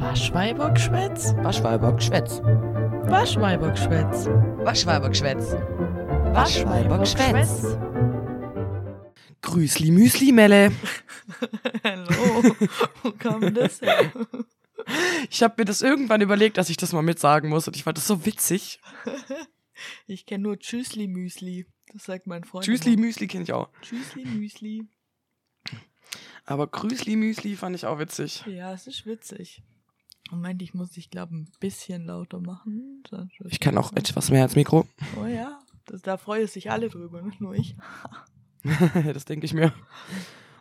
Waschweibergschwätz? Waschweibergschwätz. Waschweibergschwätz. Waschweibergschwätz. Waschweibergschwätz. Grüßli Müsli Melle. Hallo. Wo kam das her? Ich habe mir das irgendwann überlegt, dass ich das mal mitsagen muss und ich fand das so witzig. Ich kenne nur Tschüssli Müsli. Das sagt mein Freund. Tschüssli. Müsli kenne ich auch. Tschüssli Müsli. Aber Grüßli Müsli fand ich auch witzig. Ja, es ist witzig. Moment, ich muss dich, glaube ein bisschen lauter machen. Wird's Ich kann auch etwas mehr als Mikro. Oh ja, das, da freuen sich alle drüber, nicht nur ich. das denke ich mir.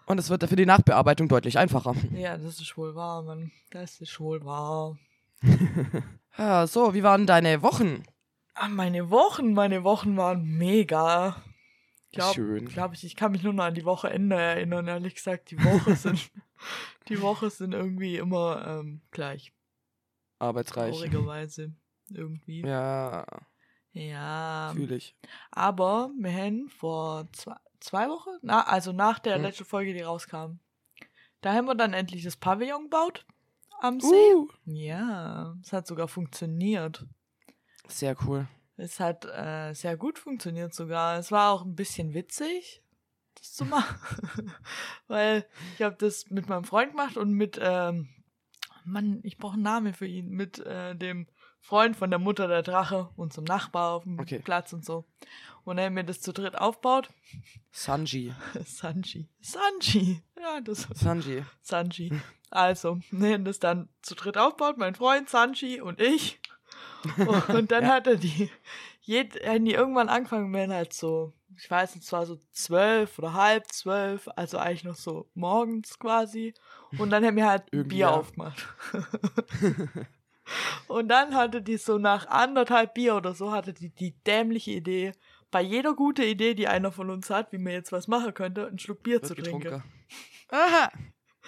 Und es wird für die Nachbearbeitung deutlich einfacher. Ja, das ist wohl wahr, Mann. Das ist wohl wahr. Ja, so, wie waren deine Wochen? Ah, meine Wochen, meine Wochen waren mega. Glaub, Schön. Glaube ich, ich kann mich nur noch an die Wochenende erinnern, ehrlich gesagt. Die Woche sind, die Woche sind irgendwie immer ähm, gleich. Arbeitsreich. Traurigerweise. Irgendwie. Ja, Ja. fühle ich. Aber wir haben vor zwei, zwei Wochen, na, also nach der Hm. letzten Folge, die rauskam, da haben wir dann endlich das Pavillon gebaut am See. Uh, Ja, es hat sogar funktioniert. sehr cool. Es hat äh, sehr gut funktioniert sogar. Es war auch ein bisschen witzig, das zu machen. Weil ich habe das mit meinem Freund gemacht und mit, ähm, Mann, ich brauche einen Namen für ihn, mit äh, dem Freund von der Mutter der Drache, unserem Nachbar auf dem Okay. Platz und so. Und er hat mir das zu dritt aufbaut. Sanji. Sanji. Sanji. Ja, das Sanji. Sanji. Also, haben das dann zu dritt aufgebaut, mein Freund, Sanji und ich. Und dann Ja. hat er die, jed, haben die irgendwann angefangen, wenn halt so, ich weiß nicht, es war so zwölf oder halb zwölf, also eigentlich noch so morgens quasi. Und dann haben wir halt Bier aufgemacht. Und dann hatte die so nach anderthalb Bier oder so, hatte die die dämliche Idee, bei jeder gute Idee, die einer von uns hat, wie man jetzt was machen könnte, einen Schluck Bier zu Wird trinken. getrunken. Aha.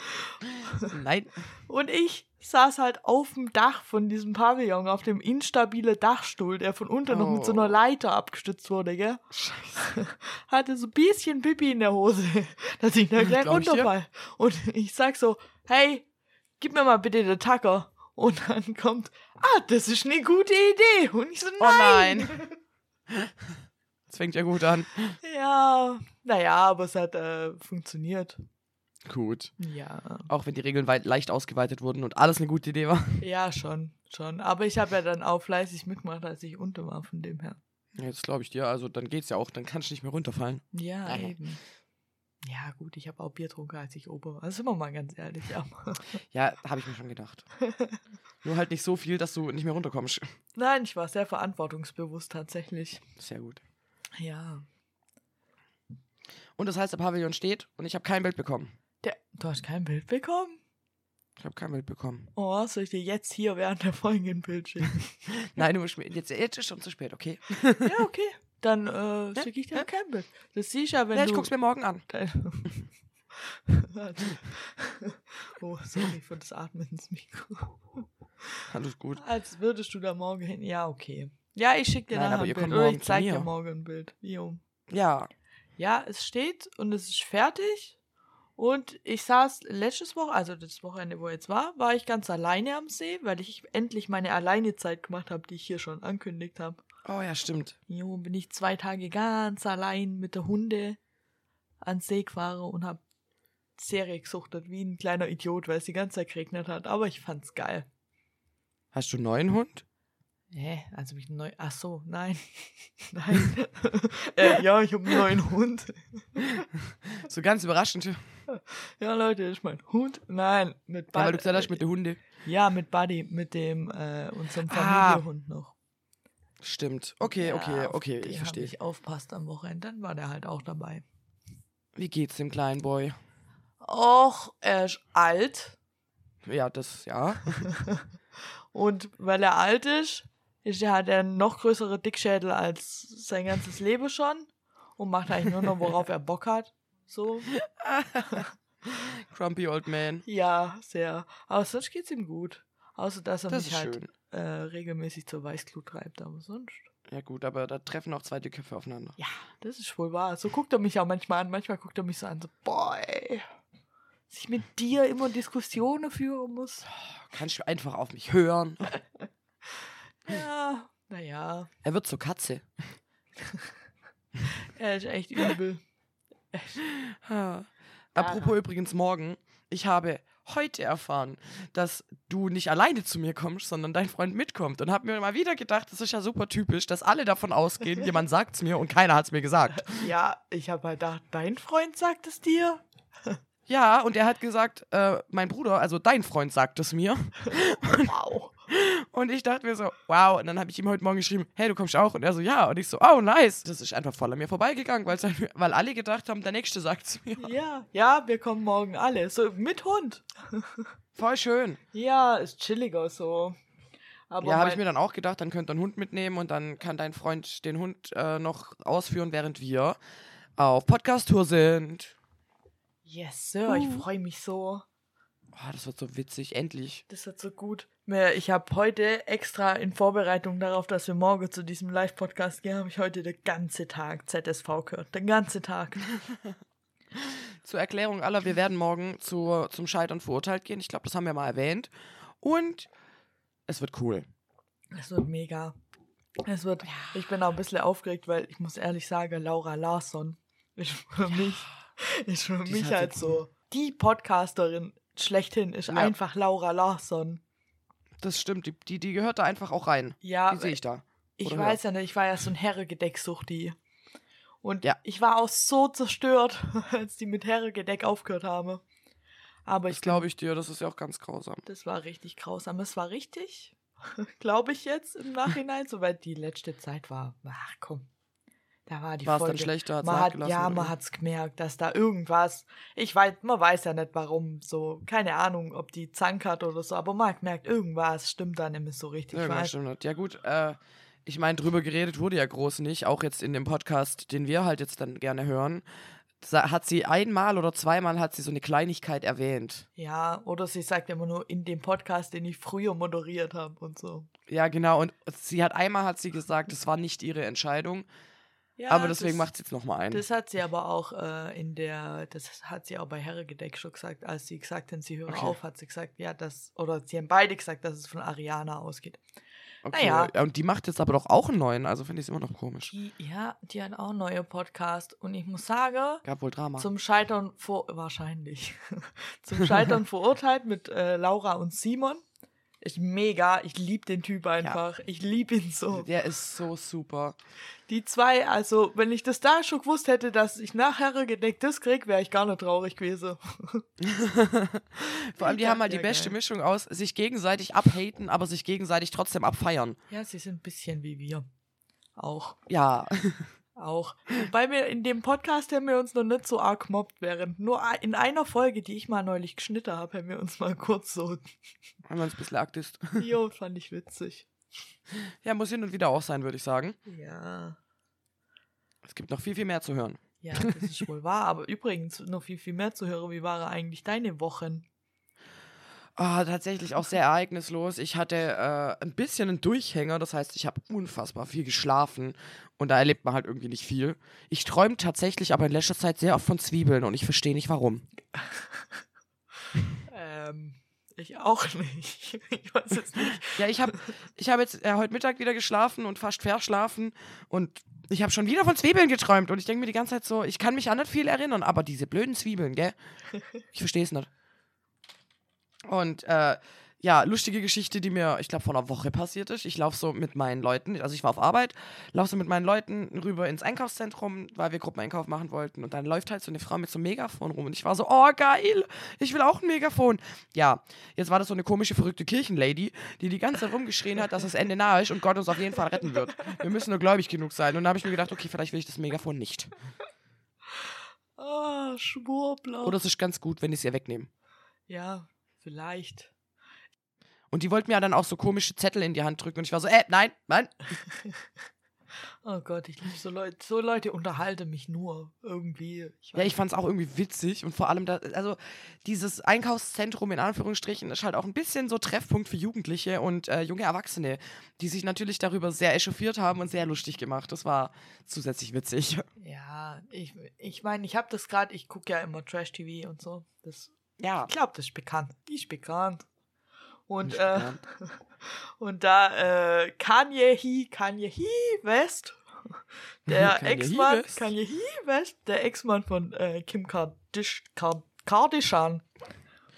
Nein. Und ich saß halt auf dem Dach von diesem Pavillon, auf dem instabile Dachstuhl, der von unten noch mit so einer Oh. Leiter abgestützt wurde, gell? Scheiße. Hatte so ein bisschen Pipi in der Hose, dass ich da gleich runterfall. Und ich sag so, hey, gib mir mal bitte den Tacker. Und dann kommt, ah, das ist eine gute Idee. Und ich so, Oh nein. nein. Das fängt ja gut an. Ja, naja, aber es hat äh, funktioniert. Gut. Ja. Auch wenn die Regeln weit, leicht ausgeweitet wurden und alles eine gute Idee war. Ja, schon, schon. Aber ich habe ja dann auch fleißig mitgemacht, als ich unten war, von dem her. Jetzt glaube ich dir. Also dann geht's ja auch. Dann kannst du nicht mehr runterfallen. Ja, Aha. eben. Ja, gut, ich habe auch Bier getrunken, als ich oben war. Das sind wir mal ganz ehrlich. Ja, habe ich mir schon gedacht. Nur halt nicht so viel, dass du nicht mehr runterkommst. Nein, ich war sehr verantwortungsbewusst tatsächlich. Sehr gut. Ja. Und das heißt, der Pavillon steht und ich habe kein Bild bekommen. Du hast kein Bild bekommen? Ich habe kein Bild bekommen. Oh, soll ich dir jetzt hier während der Folge ein Bild schicken? Nein, du musst mir jetzt, jetzt ist schon zu spät, okay? ja, okay. Dann äh, schicke ich dir ja. kein Bild. Das siehst du ja, wenn Ja, du... ich guck's mir morgen an. Oh, sorry für das Atmen ins Mikro. Alles gut. Als würdest du da morgen hin. Ja, okay. Ja, ich schicke dir Nein, nachher aber ein Bild. Oder ich zeig dir morgen ein Bild. Jo. Ja. Ja, es steht und es ist fertig. Und ich saß letztes Woche, also das Wochenende, wo jetzt war, war ich ganz alleine am See, weil ich endlich meine Alleinezeit gemacht habe, die ich hier schon ankündigt habe. Oh ja, stimmt. Jo, bin ich zwei Tage ganz allein mit der Hunde ans See gefahren und hab Serie gesuchtet, wie ein kleiner Idiot, weil es die ganze Zeit geregnet hat. Aber ich fand's geil. Hast du einen neuen Hund? Hä? Also mich neu. Ach so, nein. nein. äh, ja, ich habe einen neuen Hund. So ganz überraschend. Ja, Leute, ist mein Hund. Nein, mit Ja, weil Buddy. du gesagt hast mit den Hunde. Ja, mit Buddy, mit dem, äh, unserem Ah. Familienhund noch. Stimmt. Okay, Ja, okay, okay, ich verstehe. Ich aufpasst am Wochenende, dann war der halt auch dabei. Wie geht's dem kleinen Boy? Och, er ist alt. Ja, das, ja. Und weil er alt ist, ist er, hat er noch größere Dickschädel als sein ganzes Leben schon. Und macht eigentlich nur noch, worauf er Bock hat. So. Grumpy Old Man. Ja, sehr. Aber sonst geht's ihm gut. Außer, dass er Das mich halt äh, regelmäßig zur Weißglut treibt. Aber sonst. Ja gut, aber da treffen auch zwei Köpfe aufeinander. Ja, das ist wohl wahr. So guckt er mich auch manchmal an. Manchmal guckt er mich so an, so, boy, dass ich mit dir immer Diskussionen führen muss. Kannst du einfach auf mich hören? Ja, naja, Er wird zur Katze. er ist echt übel. Ah. Apropos übrigens morgen, ich habe heute erfahren, dass du nicht alleine zu mir kommst, sondern dein Freund mitkommt und habe mir mal wieder gedacht, das ist ja super typisch, dass alle davon ausgehen, jemand sagt es mir und keiner hat es mir gesagt. Ja, ich habe halt gedacht, dein Freund sagt es dir? Ja, und er hat gesagt, äh, mein Bruder, also dein Freund sagt es mir. Wow. Und ich dachte mir so, wow. Und dann habe ich ihm heute Morgen geschrieben, hey, du kommst auch? Und er so, ja. Und ich so, oh, nice. Das ist einfach voll an mir vorbeigegangen, mir- weil alle gedacht haben, der Nächste sagt es mir. Ja, ja, wir kommen morgen alle. So mit Hund. Voll schön. Ja, ist chilliger so. Aber ja, habe ich mir dann auch gedacht, dann könnt ihr einen Hund mitnehmen und dann kann dein Freund den Hund äh, noch ausführen, während wir auf Podcast-Tour sind. Yes, Sir, ich Uh. freue mich so. Oh, das wird so witzig, endlich. Das wird so gut. Ich habe heute extra in Vorbereitung darauf, dass wir morgen zu diesem Live-Podcast gehen, habe ich heute den ganzen Tag ZSV gehört. Den ganzen Tag. Zur Erklärung aller, wir werden morgen zu, zum Scheitern verurteilt gehen. Ich glaube, das haben wir mal erwähnt. Und es wird cool. Es wird mega. Es wird. Ich bin auch ein bisschen aufgeregt, weil ich muss ehrlich sagen, Laura Larsson ist für mich, ist für Die mich halt halt so so die Podcasterin schlechthin ist Ja. einfach Laura Larsson. Das stimmt, die, die, die gehört da einfach auch rein. Ja, Die sehe ich da. Ich Oder weiß ja nicht, ich war ja so ein Herregedeck-Suchti. Und Ja. ich war auch so zerstört, als die mit Herregedeck aufgehört haben. Aber Das ich glaube ich dir, das ist ja auch ganz grausam. das war richtig grausam. Es war richtig, glaube ich jetzt im Nachhinein, soweit die letzte Zeit war. Ach komm, da war die es dann Folge. schlechter, hat's man hat, ja, oder man hat's gemerkt, dass da irgendwas, ich weiß, man weiß ja nicht warum, so, keine Ahnung, ob die Zank hat oder so, aber man hat gemerkt, irgendwas stimmt da nämlich so richtig. Ich Irgendwas stimmt nicht. Ja gut, äh, ich meine, drüber geredet wurde ja groß nicht, auch jetzt in dem Podcast, den wir halt jetzt dann gerne hören. Hat sie einmal oder zweimal hat sie so eine Kleinigkeit erwähnt. Ja, oder sie sagt immer nur in dem Podcast, den ich früher moderiert habe und so. Ja, genau. Und sie hat einmal hat sie gesagt, es war nicht ihre Entscheidung, Ja, aber deswegen macht sie jetzt nochmal ein. Das hat sie aber auch äh, in der, das hat sie auch bei Herregedeck schon gesagt, als sie gesagt haben, sie hören Okay. auf, hat sie gesagt, ja, das, oder sie haben beide gesagt, dass es von Ariana ausgeht. Okay. naja. Ja, und die macht jetzt aber doch auch einen neuen, also finde ich es immer noch komisch. Die, ja, die hat auch einen neuen Podcast und ich muss sagen, Gab wohl Drama. zum Scheitern vor, wahrscheinlich, zum Scheitern verurteilt mit äh, Laura und Simon. Ist mega, ich liebe den Typ einfach. Ich liebe ihn so. Der ist so super. Die zwei, also, wenn ich das da schon gewusst hätte, dass ich nachher gedeckt das krieg, wäre ich gar nicht traurig gewesen. Vor allem, die Ja, haben halt die ja, beste geil. Mischung aus sich gegenseitig abhaten, aber sich gegenseitig trotzdem abfeiern. Ja, sie sind ein bisschen wie wir. Auch. Ja. Auch. Wobei wir in dem Podcast haben wir uns noch nicht so arg gemobbt, während nur in einer Folge, die ich mal neulich geschnitten habe, haben wir uns mal kurz so. Haben wir uns ein bisschen Aktist. Jo, fand ich witzig. Ja, muss hin und wieder auch sein, würde ich sagen. Ja. Es gibt noch viel, viel mehr zu hören. Ja, das ist wohl wahr. Aber übrigens, noch viel, viel mehr zu hören. Wie waren eigentlich deine Wochen? Ah, tatsächlich auch sehr ereignislos. Ich hatte äh, ein bisschen einen Durchhänger, das heißt, ich habe unfassbar viel geschlafen und da erlebt man halt irgendwie nicht viel. Ich träume tatsächlich aber in letzter Zeit sehr oft von Zwiebeln und ich verstehe nicht warum. Ähm, ich auch nicht. Ich weiß es nicht. Ja, ich habe ich hab jetzt äh, heute Mittag wieder geschlafen und fast verschlafen und ich habe schon wieder von Zwiebeln geträumt und ich denke mir die ganze Zeit so, ich kann mich an nicht viel erinnern, aber diese blöden Zwiebeln, gell? Ich verstehe es nicht. Und äh, ja, lustige Geschichte, die mir, ich glaube, vor einer Woche passiert ist. Ich laufe so mit meinen Leuten, also ich war auf Arbeit, laufe so mit meinen Leuten rüber ins Einkaufszentrum, weil wir Gruppeneinkauf machen wollten. Und dann läuft halt so eine Frau mit so einem Megafon rum. Und ich war so, oh geil, ich will auch ein Megafon. Ja, jetzt war das so eine komische, verrückte Kirchenlady, die die ganze Zeit rumgeschrien hat, dass das Ende nahe ist und Gott uns auf jeden Fall retten wird. Wir müssen nur gläubig genug sein. Und dann habe ich mir gedacht, okay, vielleicht will ich das Megafon nicht. Ah, Schwurbler. Oder es ist ganz gut, wenn ich es ihr wegnehme. ja, vielleicht. Und die wollten mir dann auch so komische Zettel in die Hand drücken. Und ich war so, äh, nein, nein. Oh Gott, ich liebe so Leute. So Leute unterhalten mich nur irgendwie. Ich Ja, ich fand es auch irgendwie witzig und vor allem, da, also dieses Einkaufszentrum in Anführungsstrichen ist halt auch ein bisschen so Treffpunkt für Jugendliche und äh, junge Erwachsene, die sich natürlich darüber sehr echauffiert haben und sehr lustig gemacht. Das war zusätzlich witzig. Ja, ich ich, mein, ich habe das gerade, ich gucke ja immer Trash-TV und so. Das Ja. Ich glaube, das ist bekannt. Die ist bekannt. Und, Nicht äh, bekannt. und da äh, Kanye He, Kanye He West, der Ex-Mann. Kanye He West, der Ex-Mann von äh, Kim Kardish, Kar Kardashian.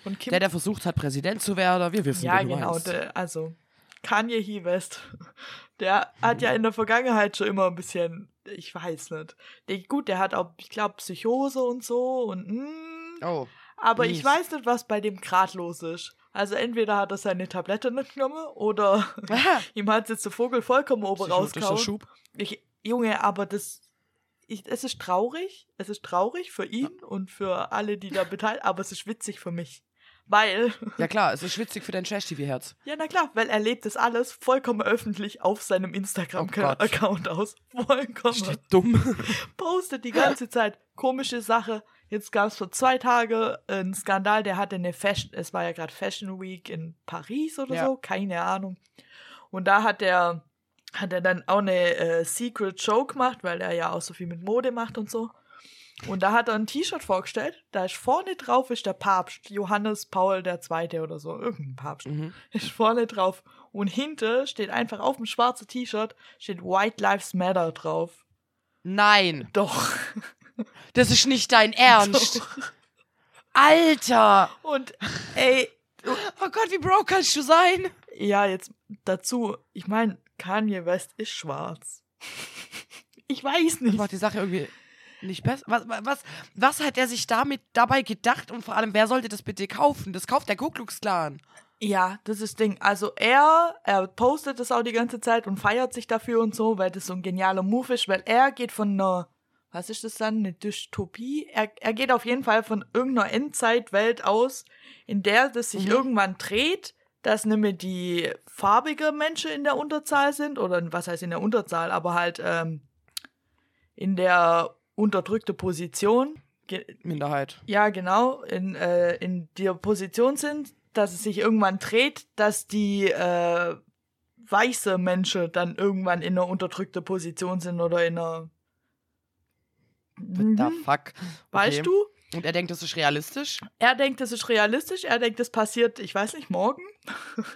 Von Kim Der, der versucht hat, Präsident zu werden, wir wissen, ja, genau. Der, also, Kanye He West, der hat ja in der Vergangenheit schon immer ein bisschen, ich weiß nicht. Der, gut, der hat auch, ich glaube, Psychose und so und, mm, Oh. Aber mies. ich weiß nicht, was bei dem grad los ist. Also, entweder hat er seine Tablette nicht genommen oder ihm hat jetzt der Vogel vollkommen oben rausgehauen. Schub. Ich, Junge, aber das. Ich, es ist traurig. Es ist traurig für ihn und für alle, die da beteiligt aber es ist witzig für mich. Weil, Ja klar, es ist schwitzig für dein Trash-TV-Herz. ja, na klar, weil er lebt das alles vollkommen öffentlich auf seinem Oh. Instagram-Account aus. Vollkommen. Steht dumm. Postet die ganze Zeit. Komische Sache. Jetzt gab es vor zwei Tagen einen Skandal, der hatte eine Fashion, es war ja gerade Fashion Week in Paris oder Ja. so, keine Ahnung. Und da hat er, hat er dann auch eine äh, Secret Show gemacht, weil er ja auch so viel mit Mode macht und so. Und da hat er ein T-Shirt vorgestellt, da ist vorne drauf ist der Papst, Johannes Paul II. oder so, irgendein Papst Mhm. ist vorne drauf. Und hinter steht einfach auf dem schwarzen T-Shirt steht White Lives Matter drauf. Nein, Doch. Das ist nicht dein Ernst. Alter! Und ey, Oh Gott, wie broke kannst du sein? ja, jetzt dazu, ich meine, Kanye West ist schwarz. Ich weiß nicht. Macht die Sache irgendwie nicht besser. Was, was, was hat er sich damit dabei gedacht und vor allem, wer sollte das bitte kaufen? Das kauft der Ku Klux Klan. Ja, das ist das Ding. Also er, er postet das auch die ganze Zeit und feiert sich dafür und so, weil das so ein genialer Move ist, weil er geht von einer, was ist das dann, eine Dystopie? Er, er geht auf jeden Fall von irgendeiner Endzeitwelt aus, in der das sich Mhm. irgendwann dreht, dass nämlich die farbige Menschen in der Unterzahl sind, oder was heißt in der Unterzahl, aber halt ähm, in der unterdrückte Position. Ge Minderheit. ja, genau, in, äh, in der Position sind, dass es sich irgendwann dreht, dass die äh, weiße Menschen dann irgendwann in einer unterdrückten Position sind oder in einer. What the Mhm. fuck? Weißt Okay. du? Und er denkt, das ist realistisch? Er denkt, das ist realistisch, er denkt, das passiert, ich weiß nicht, morgen.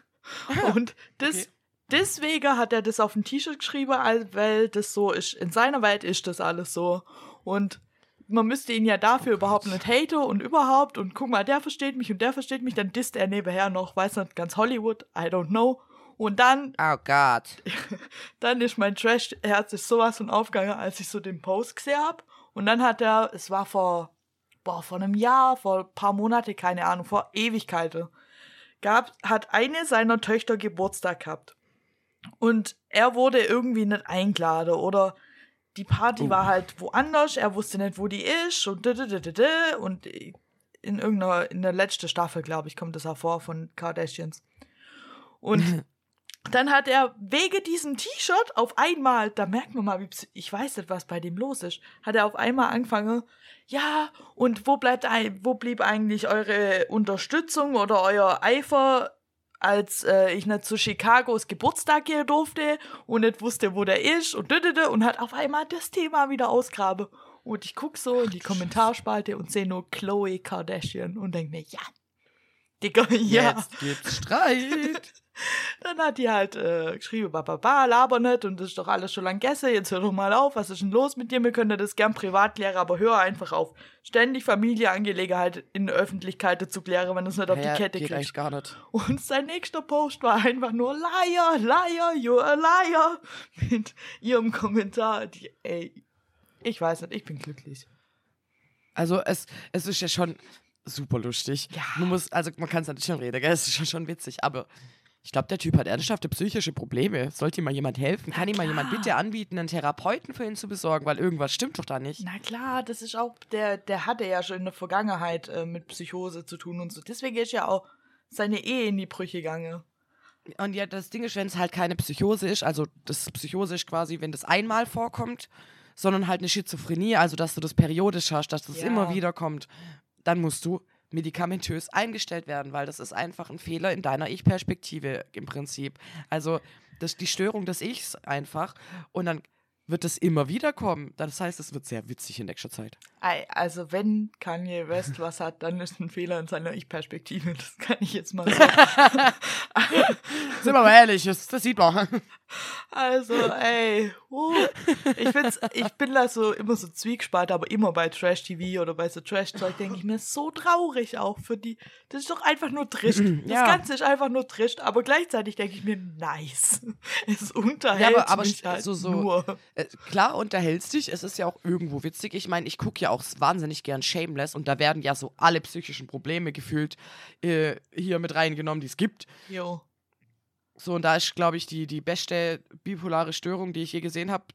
Und das, Okay. deswegen hat er das auf ein T-Shirt geschrieben, weil das so ist. In seiner Welt ist das alles so. Und man müsste ihn ja dafür überhaupt nicht haten und überhaupt und guck mal, der versteht mich und der versteht mich, dann disst er nebenher noch, weiß nicht, ganz Hollywood, I don't know. Und dann, Oh Gott. dann ist mein Trash-Herz ist sowas von aufgegangen, als ich so den Post gesehen hab. Und dann hat er, es war vor, boah, vor einem Jahr, vor ein paar Monate, keine Ahnung, vor Ewigkeiten, gab, hat eine seiner Töchter Geburtstag gehabt. Und er wurde irgendwie nicht eingeladen oder die Party Oh. war halt woanders, er wusste nicht, wo die ist und und in irgendeiner, in der letzten Staffel, glaube ich, kommt das hervor von Kardashians. Und dann hat er wegen diesem T-Shirt auf einmal, da merkt man mal, ich weiß nicht, was bei dem los ist, hat er auf einmal angefangen, ja, und wo bleibt wo blieb eigentlich eure Unterstützung oder euer Eifer, als äh, ich nicht zu Chicagos Geburtstag gehen durfte und nicht wusste, wo der ist und dödödö und hat auf einmal das Thema wieder ausgrabe. Und ich guck so in die Kommentarspalte und sehe nur Chloe Kardashian und denk mir, ja, Digga, ja. Jetzt gibt's Streit. Dann hat die halt äh, geschrieben, bababa, laber nicht und das ist doch alles schon lang gegessen, jetzt hör doch mal auf, was ist denn los mit dir? Wir können das gern privat klären, aber hör einfach auf. Ständig Familienangelegenheit in der Öffentlichkeit zu klären, wenn es nicht auf Ja, die Kette geht eigentlich gar nicht. Und sein nächster Post war einfach nur Liar, Liar, you're a liar. Mit ihrem Kommentar, die, ey, ich weiß nicht, ich bin glücklich. Also es, es ist ja schon super lustig. Ja. Man muss, also man kann es natürlich schon reden, gell? Es ist schon, schon witzig, aber ich glaube, der Typ hat ernsthafte psychische Probleme. Sollte ihm mal jemand helfen? Kann ihm mal jemand bitte anbieten, einen Therapeuten für ihn zu besorgen, weil irgendwas stimmt doch da nicht. Na klar, das ist auch, der, der hatte ja schon in der Vergangenheit äh, mit Psychose zu tun und so. Deswegen ist ja auch seine Ehe in die Brüche gegangen. Und ja, das Ding ist, wenn es halt keine Psychose ist, also das Psychose ist quasi, wenn das einmal vorkommt, sondern halt eine Schizophrenie, also dass du das periodisch hast, dass das Ja. immer wieder kommt, dann musst du medikamentös eingestellt werden, weil das ist einfach ein Fehler in deiner Ich-Perspektive im Prinzip. Also das, die Störung des Ichs einfach. Und dann wird es immer wieder kommen. Das heißt, es wird sehr witzig in nächster Zeit. Ei, Also wenn Kanye West was hat, dann ist ein Fehler in seiner Ich-Perspektive. Das kann ich jetzt mal sagen. Sind wir mal ehrlich, das, das sieht man. Also, ey, uh, ich, find's, ich bin da so immer so zwiegespalten, aber immer bei Trash-TV oder bei so Trash-Zeug denke ich mir, ist so traurig auch für die. Das ist doch einfach nur Trischt. Das Ja. Ganze ist einfach nur Trischt, aber gleichzeitig denke ich mir, nice. Es Ja, unterhält aber- aber mich halt so- so- nur. Äh, klar unterhältst dich, es ist ja auch irgendwo witzig. Ich meine, ich gucke ja auch wahnsinnig gern Shameless und da werden ja so alle psychischen Probleme gefühlt äh, hier mit reingenommen, die es gibt. Jo. So, und da ist, glaube ich, die, die beste bipolare Störung, die ich je gesehen habe,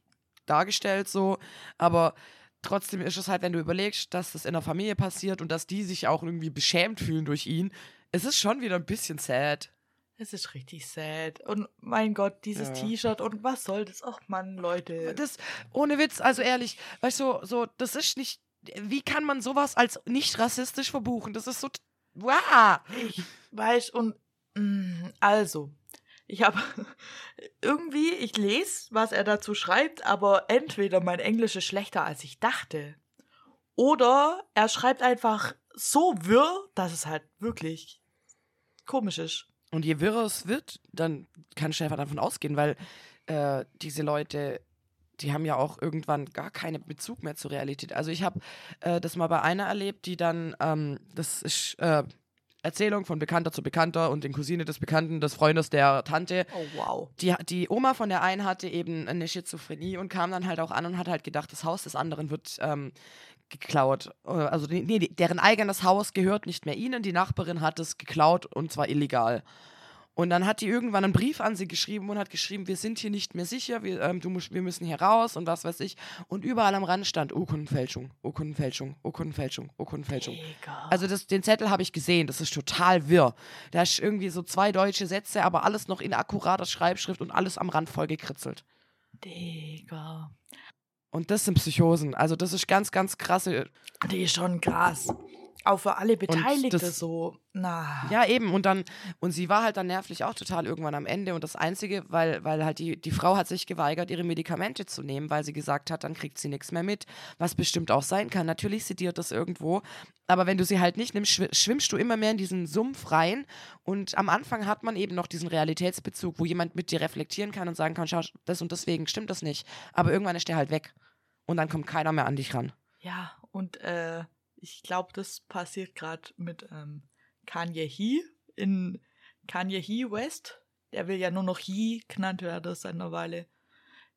dargestellt so. Aber trotzdem ist es halt, wenn du überlegst, dass das in der Familie passiert und dass die sich auch irgendwie beschämt fühlen durch ihn, es ist schon wieder ein bisschen sad. Es ist richtig sad. Und mein Gott, dieses Ja. T-Shirt und was soll das? Ach Mann, Leute. Das, ohne Witz, also ehrlich, weißt du, so, so, das ist nicht, wie kann man sowas als nicht rassistisch verbuchen? Das ist so, wow. Ich weiß und mm, also, ich habe irgendwie, ich lese, was er dazu schreibt, aber entweder mein Englisch ist schlechter, als ich dachte, oder er schreibt einfach so wirr, dass es halt wirklich komisch ist. Und je wirrer es wird, dann kann einfach davon ausgehen, weil äh, diese Leute, die haben ja auch irgendwann gar keinen Bezug mehr zur Realität. Also ich habe äh, das mal bei einer erlebt, die dann, ähm, das ist äh, Erzählung von Bekannter zu Bekannter und den Cousine des Bekannten, des Freundes der Tante. Oh wow. Die, die Oma von der einen hatte eben eine Schizophrenie und kam dann halt auch an und hat halt gedacht, das Haus des anderen wird ähm, geklaut. Äh, Also nee, nee, deren eigenes Haus gehört nicht mehr ihnen, die Nachbarin hat es geklaut und zwar illegal. Und dann hat die irgendwann einen Brief an sie geschrieben und hat geschrieben, wir sind hier nicht mehr sicher, wir, ähm, du musst, wir müssen hier raus und was weiß ich. Und überall am Rand stand Urkundenfälschung, Urkundenfälschung, Urkundenfälschung, Urkundenfälschung. Mega. Also das, den Zettel habe ich gesehen, das ist total wirr. Da ist irgendwie so zwei deutsche Sätze, aber alles noch in akkurater Schreibschrift und alles am Rand voll gekritzelt. Digga. Und das sind Psychosen. Also das ist ganz, ganz krasse. Die ist schon krass. Auch für alle Beteiligten das- so. Na. Ja, eben. Und dann, und sie war halt dann nervlich auch total irgendwann am Ende. Und das Einzige, weil, weil halt die, die Frau hat sich geweigert, ihre Medikamente zu nehmen, weil sie gesagt hat, dann kriegt sie nichts mehr mit. Was bestimmt auch sein kann. Natürlich sediert das irgendwo. Aber wenn du sie halt nicht nimmst, schw- schwimmst du immer mehr in diesen Sumpf rein. Und am Anfang hat man eben noch diesen Realitätsbezug, wo jemand mit dir reflektieren kann und sagen kann, schau, das und deswegen stimmt das nicht. Aber irgendwann ist der halt weg. Und dann kommt keiner mehr an dich ran. Ja, und äh, ich glaube, das passiert gerade mit ähm, Kanye He in Kanye He West. Der will ja nur noch He genannt werden seit einer Weile.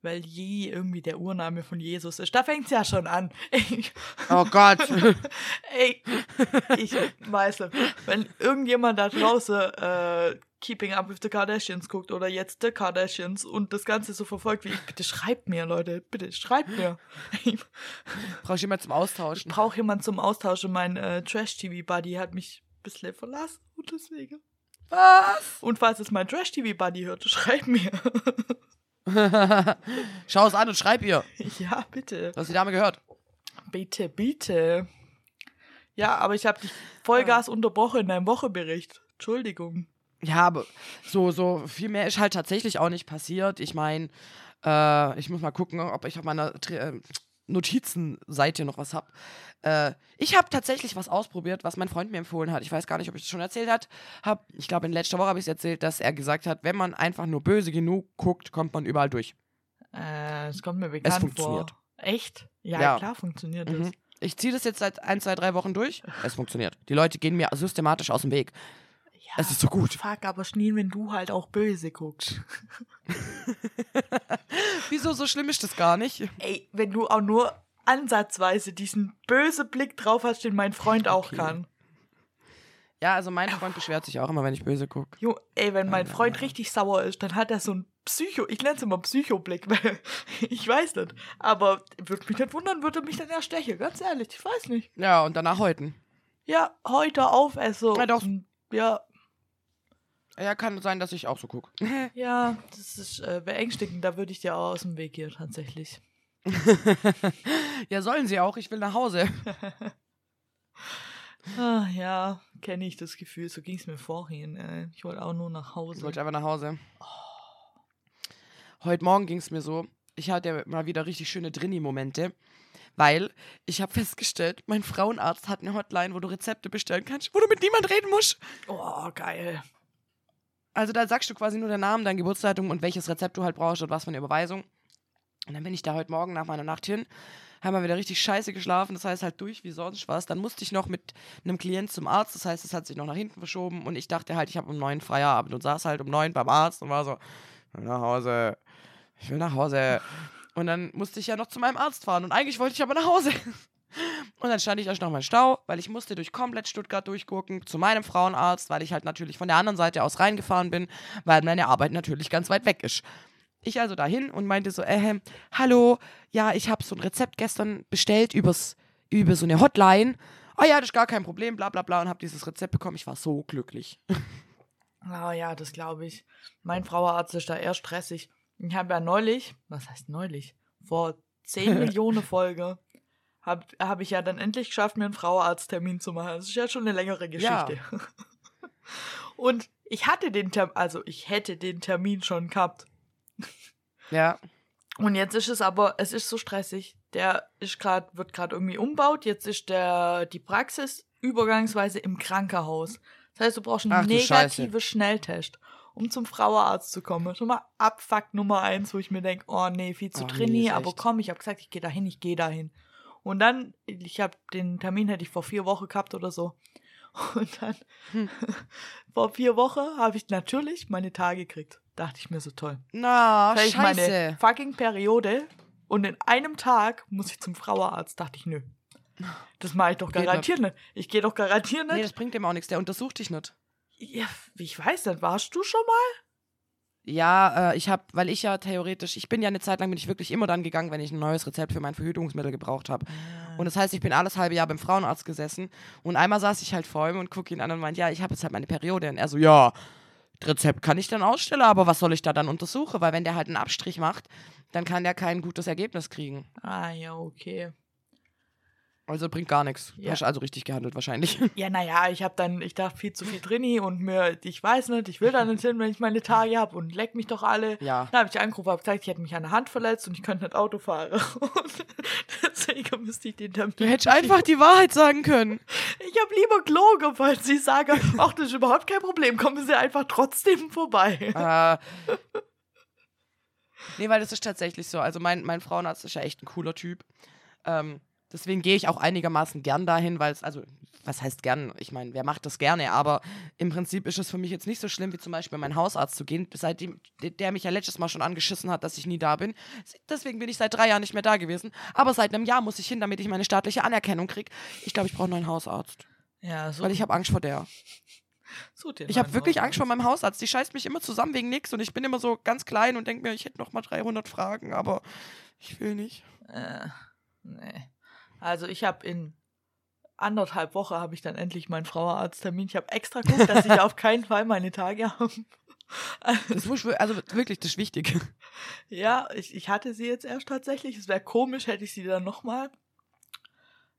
Weil Ye irgendwie der Urname von Jesus ist. Da fängt es ja schon an. Ich, Oh Gott. ey, ich weiß nicht. Wenn irgendjemand da draußen äh, Keeping Up with the Kardashians guckt oder jetzt The Kardashians und das Ganze so verfolgt wie ich, bitte schreibt mir, Leute. Bitte schreibt mir. Ich Brauchst du jemand zum Austauschen? brauche jemanden zum Austauschen. Mein äh, Trash-TV-Buddy hat mich ein bisschen verlassen und deswegen. Was? Und falls es mein Trash-TV-Buddy hört, schreib mir. Schau es an und schreib ihr. ja, bitte. Du hast die Dame gehört. Bitte, bitte. Ja, aber ich habe dich Vollgas unterbrochen in deinem Wochenbericht. Entschuldigung. Ja, aber so, so viel mehr ist halt tatsächlich auch nicht passiert. Ich meine, äh, ich muss mal gucken, ob ich auf meiner Tri äh, Notizenseite noch was habe. Äh, ich habe tatsächlich was ausprobiert, was mein Freund mir empfohlen hat. Ich weiß gar nicht, ob ich das schon erzählt hat. Hab, ich glaube, in letzter Woche habe ich es erzählt, dass er gesagt hat, wenn man einfach nur böse genug guckt, kommt man überall durch. Äh, es kommt mir bekannt funktioniert. vor. Echt? Ja, Ja. klar funktioniert das. Mhm. Ich ziehe das jetzt seit ein, zwei, drei Wochen durch. Es funktioniert. Die Leute gehen mir systematisch aus dem Weg. Ja, Es ist so gut. fuck, aber Schneen, wenn du halt auch böse guckst. Wieso so schlimm ist das gar nicht? Ey, wenn du auch nur ansatzweise diesen böse Blick drauf hast, den mein Freund auch Okay. kann. Ja, also mein Freund beschwert sich auch immer, wenn ich böse gucke. Jo, ey, wenn mein Nein, Freund richtig sauer ist, dann hat er so einen Psycho, ich nenne es immer Psychoblick, weil ich weiß nicht. Aber würde mich nicht wundern, würde mich dann erstechen, ganz ehrlich, ich weiß nicht. Ja, und danach häuten. Ja, heute aufesse. Ja, doch. Ja, Ja, kann sein, dass ich auch so gucke. ja, das ist äh, beängstigend, da würde ich dir auch aus dem Weg gehen, tatsächlich. ja, sollen sie auch. Ich will nach Hause. Ah, ja, kenne ich das Gefühl, so ging es mir vorhin. Äh, ich wollte auch nur nach Ich Hause. wollte einfach nach Hause. Heute Morgen ging es mir so. ich hatte mal wieder richtig schöne Drini-Momente, weil ich habe festgestellt, mein Frauenarzt hat eine Hotline, wo du Rezepte bestellen kannst, wo du mit niemand reden musst. Oh, geil. Also da sagst du quasi nur den Namen, dein Geburtsdatum und welches Rezept du halt brauchst und was für eine Überweisung. Und dann bin ich da heute Morgen nach meiner Nacht hin, haben wir wieder richtig scheiße geschlafen, das heißt halt durch wie sonst was. Dann musste ich noch mit einem Klient zum Arzt, das heißt, es hat sich noch nach hinten verschoben und ich dachte halt, ich habe um neun Feierabend und saß halt um neun beim Arzt und war so, ich will nach Hause, ich will nach Hause. Und dann musste ich ja noch zu meinem Arzt fahren und eigentlich wollte ich aber nach Hause. Und dann stand ich erst noch mal im Stau, weil ich musste durch komplett Stuttgart durchgucken zu meinem Frauenarzt, weil ich halt natürlich von der anderen Seite aus reingefahren bin, weil meine Arbeit natürlich ganz weit weg ist. Ich also dahin und meinte so, äh, hallo, ja, ich habe so ein Rezept gestern bestellt übers, über so eine Hotline. Ah ja, das ist gar kein Problem, bla bla bla und habe dieses Rezept bekommen. Ich war so glücklich. Ah ja, das glaube ich. Mein Frauenarzt ist da eher stressig. Ich habe ja neulich, was heißt neulich? Vor 10 Millionen Folge habe hab ich ja dann endlich geschafft, mir einen Frauenarzttermin zu machen. Das ist ja schon eine längere Geschichte. Ja. Und ich hatte den Termin, also ich hätte den Termin schon gehabt. Ja. Und jetzt ist es aber, es ist so stressig. Der ist gerade, wird gerade irgendwie umbaut. Jetzt ist der, die Praxis übergangsweise im Krankenhaus. Das heißt, du brauchst einen negativen Schnelltest, um zum Frauenarzt zu kommen. Schon mal Abfuck Nummer eins, wo ich mir denke, oh nee, viel zu Oh nee, trainieren, ist aber komm, ich habe gesagt, ich gehe dahin, ich gehe dahin. Und dann, ich habe den Termin hätte ich vor vier Wochen gehabt oder so. Und dann, Hm. vor vier Wochen habe ich natürlich meine Tage gekriegt. Dachte ich mir so toll. Na, Vielleicht meine scheiße. fucking Periode und in einem Tag muss ich zum Frauenarzt. Dachte ich, nö. Das mache ich doch Geht garantiert nicht. Ich gehe doch garantiert Nee, nicht. das bringt dem auch nichts. Der untersucht dich nicht. ja, ich weiß nicht, warst du schon mal? Ja, äh, ich habe, weil ich ja theoretisch, ich bin ja eine Zeit lang bin ich wirklich immer dann gegangen, wenn ich ein neues Rezept für mein Verhütungsmittel gebraucht habe. Und das heißt, ich bin alles halbe Jahr beim Frauenarzt gesessen und einmal saß ich halt vor ihm und gucke ihn an und meinte, ja, ich habe jetzt halt meine Periode. Und er so, ja, das Rezept kann ich dann ausstellen, aber was soll ich da dann untersuchen? Weil wenn der halt einen Abstrich macht, dann kann der kein gutes Ergebnis kriegen. Ah, ja, okay. Also bringt gar nichts. Ja. Hast also richtig gehandelt wahrscheinlich. Ja, naja, ich habe dann, ich dachte viel zu viel drin und mir, ich weiß nicht, ich will da nicht hin, wenn ich meine Tage habe und leck mich doch alle. ja. Dann habe ich angerufen, habe gesagt, ich hätte mich an der Hand verletzt und ich könnte nicht Auto fahren. Und deswegen müsste ich den Termin. Du hättest einfach die Wahrheit sagen können. Ich habe lieber gelogen, weil sie sagen, ach, das ist überhaupt kein Problem, kommen Sie einfach trotzdem vorbei. äh, nee, weil das ist tatsächlich so. Also mein, mein Frauenarzt ist ja echt ein cooler Typ. Ähm, deswegen gehe ich auch einigermaßen gern dahin, weil es, also, was heißt gern? Ich meine, wer macht das gerne? Aber im Prinzip ist es für mich jetzt nicht so schlimm, wie zum Beispiel mein Hausarzt zu gehen, seitdem der- mich ja letztes Mal schon angeschissen hat, dass ich nie da bin. Deswegen bin ich seit drei Jahren nicht mehr da gewesen. Aber seit einem Jahr muss ich hin, damit ich meine staatliche Anerkennung kriege. Ich glaube, ich brauche einen neuen Hausarzt. Ja, so. Weil ich habe Angst vor der. Dir Ich habe wirklich Hausarzt. Angst vor meinem Hausarzt. Die scheißt mich immer zusammen wegen nichts und ich bin immer so ganz klein und denke mir, ich hätte noch mal 300 Fragen, aber ich will nicht. Äh, nee. Also ich habe in anderthalb Wochen habe ich dann endlich meinen Frauenarzttermin. Ich habe extra geguckt, dass ich auf keinen Fall meine Tage habe. Das muss, also wirklich, das ist wichtig. Ja, ich, ich hatte sie jetzt erst tatsächlich. Es wäre komisch, hätte ich sie dann nochmal.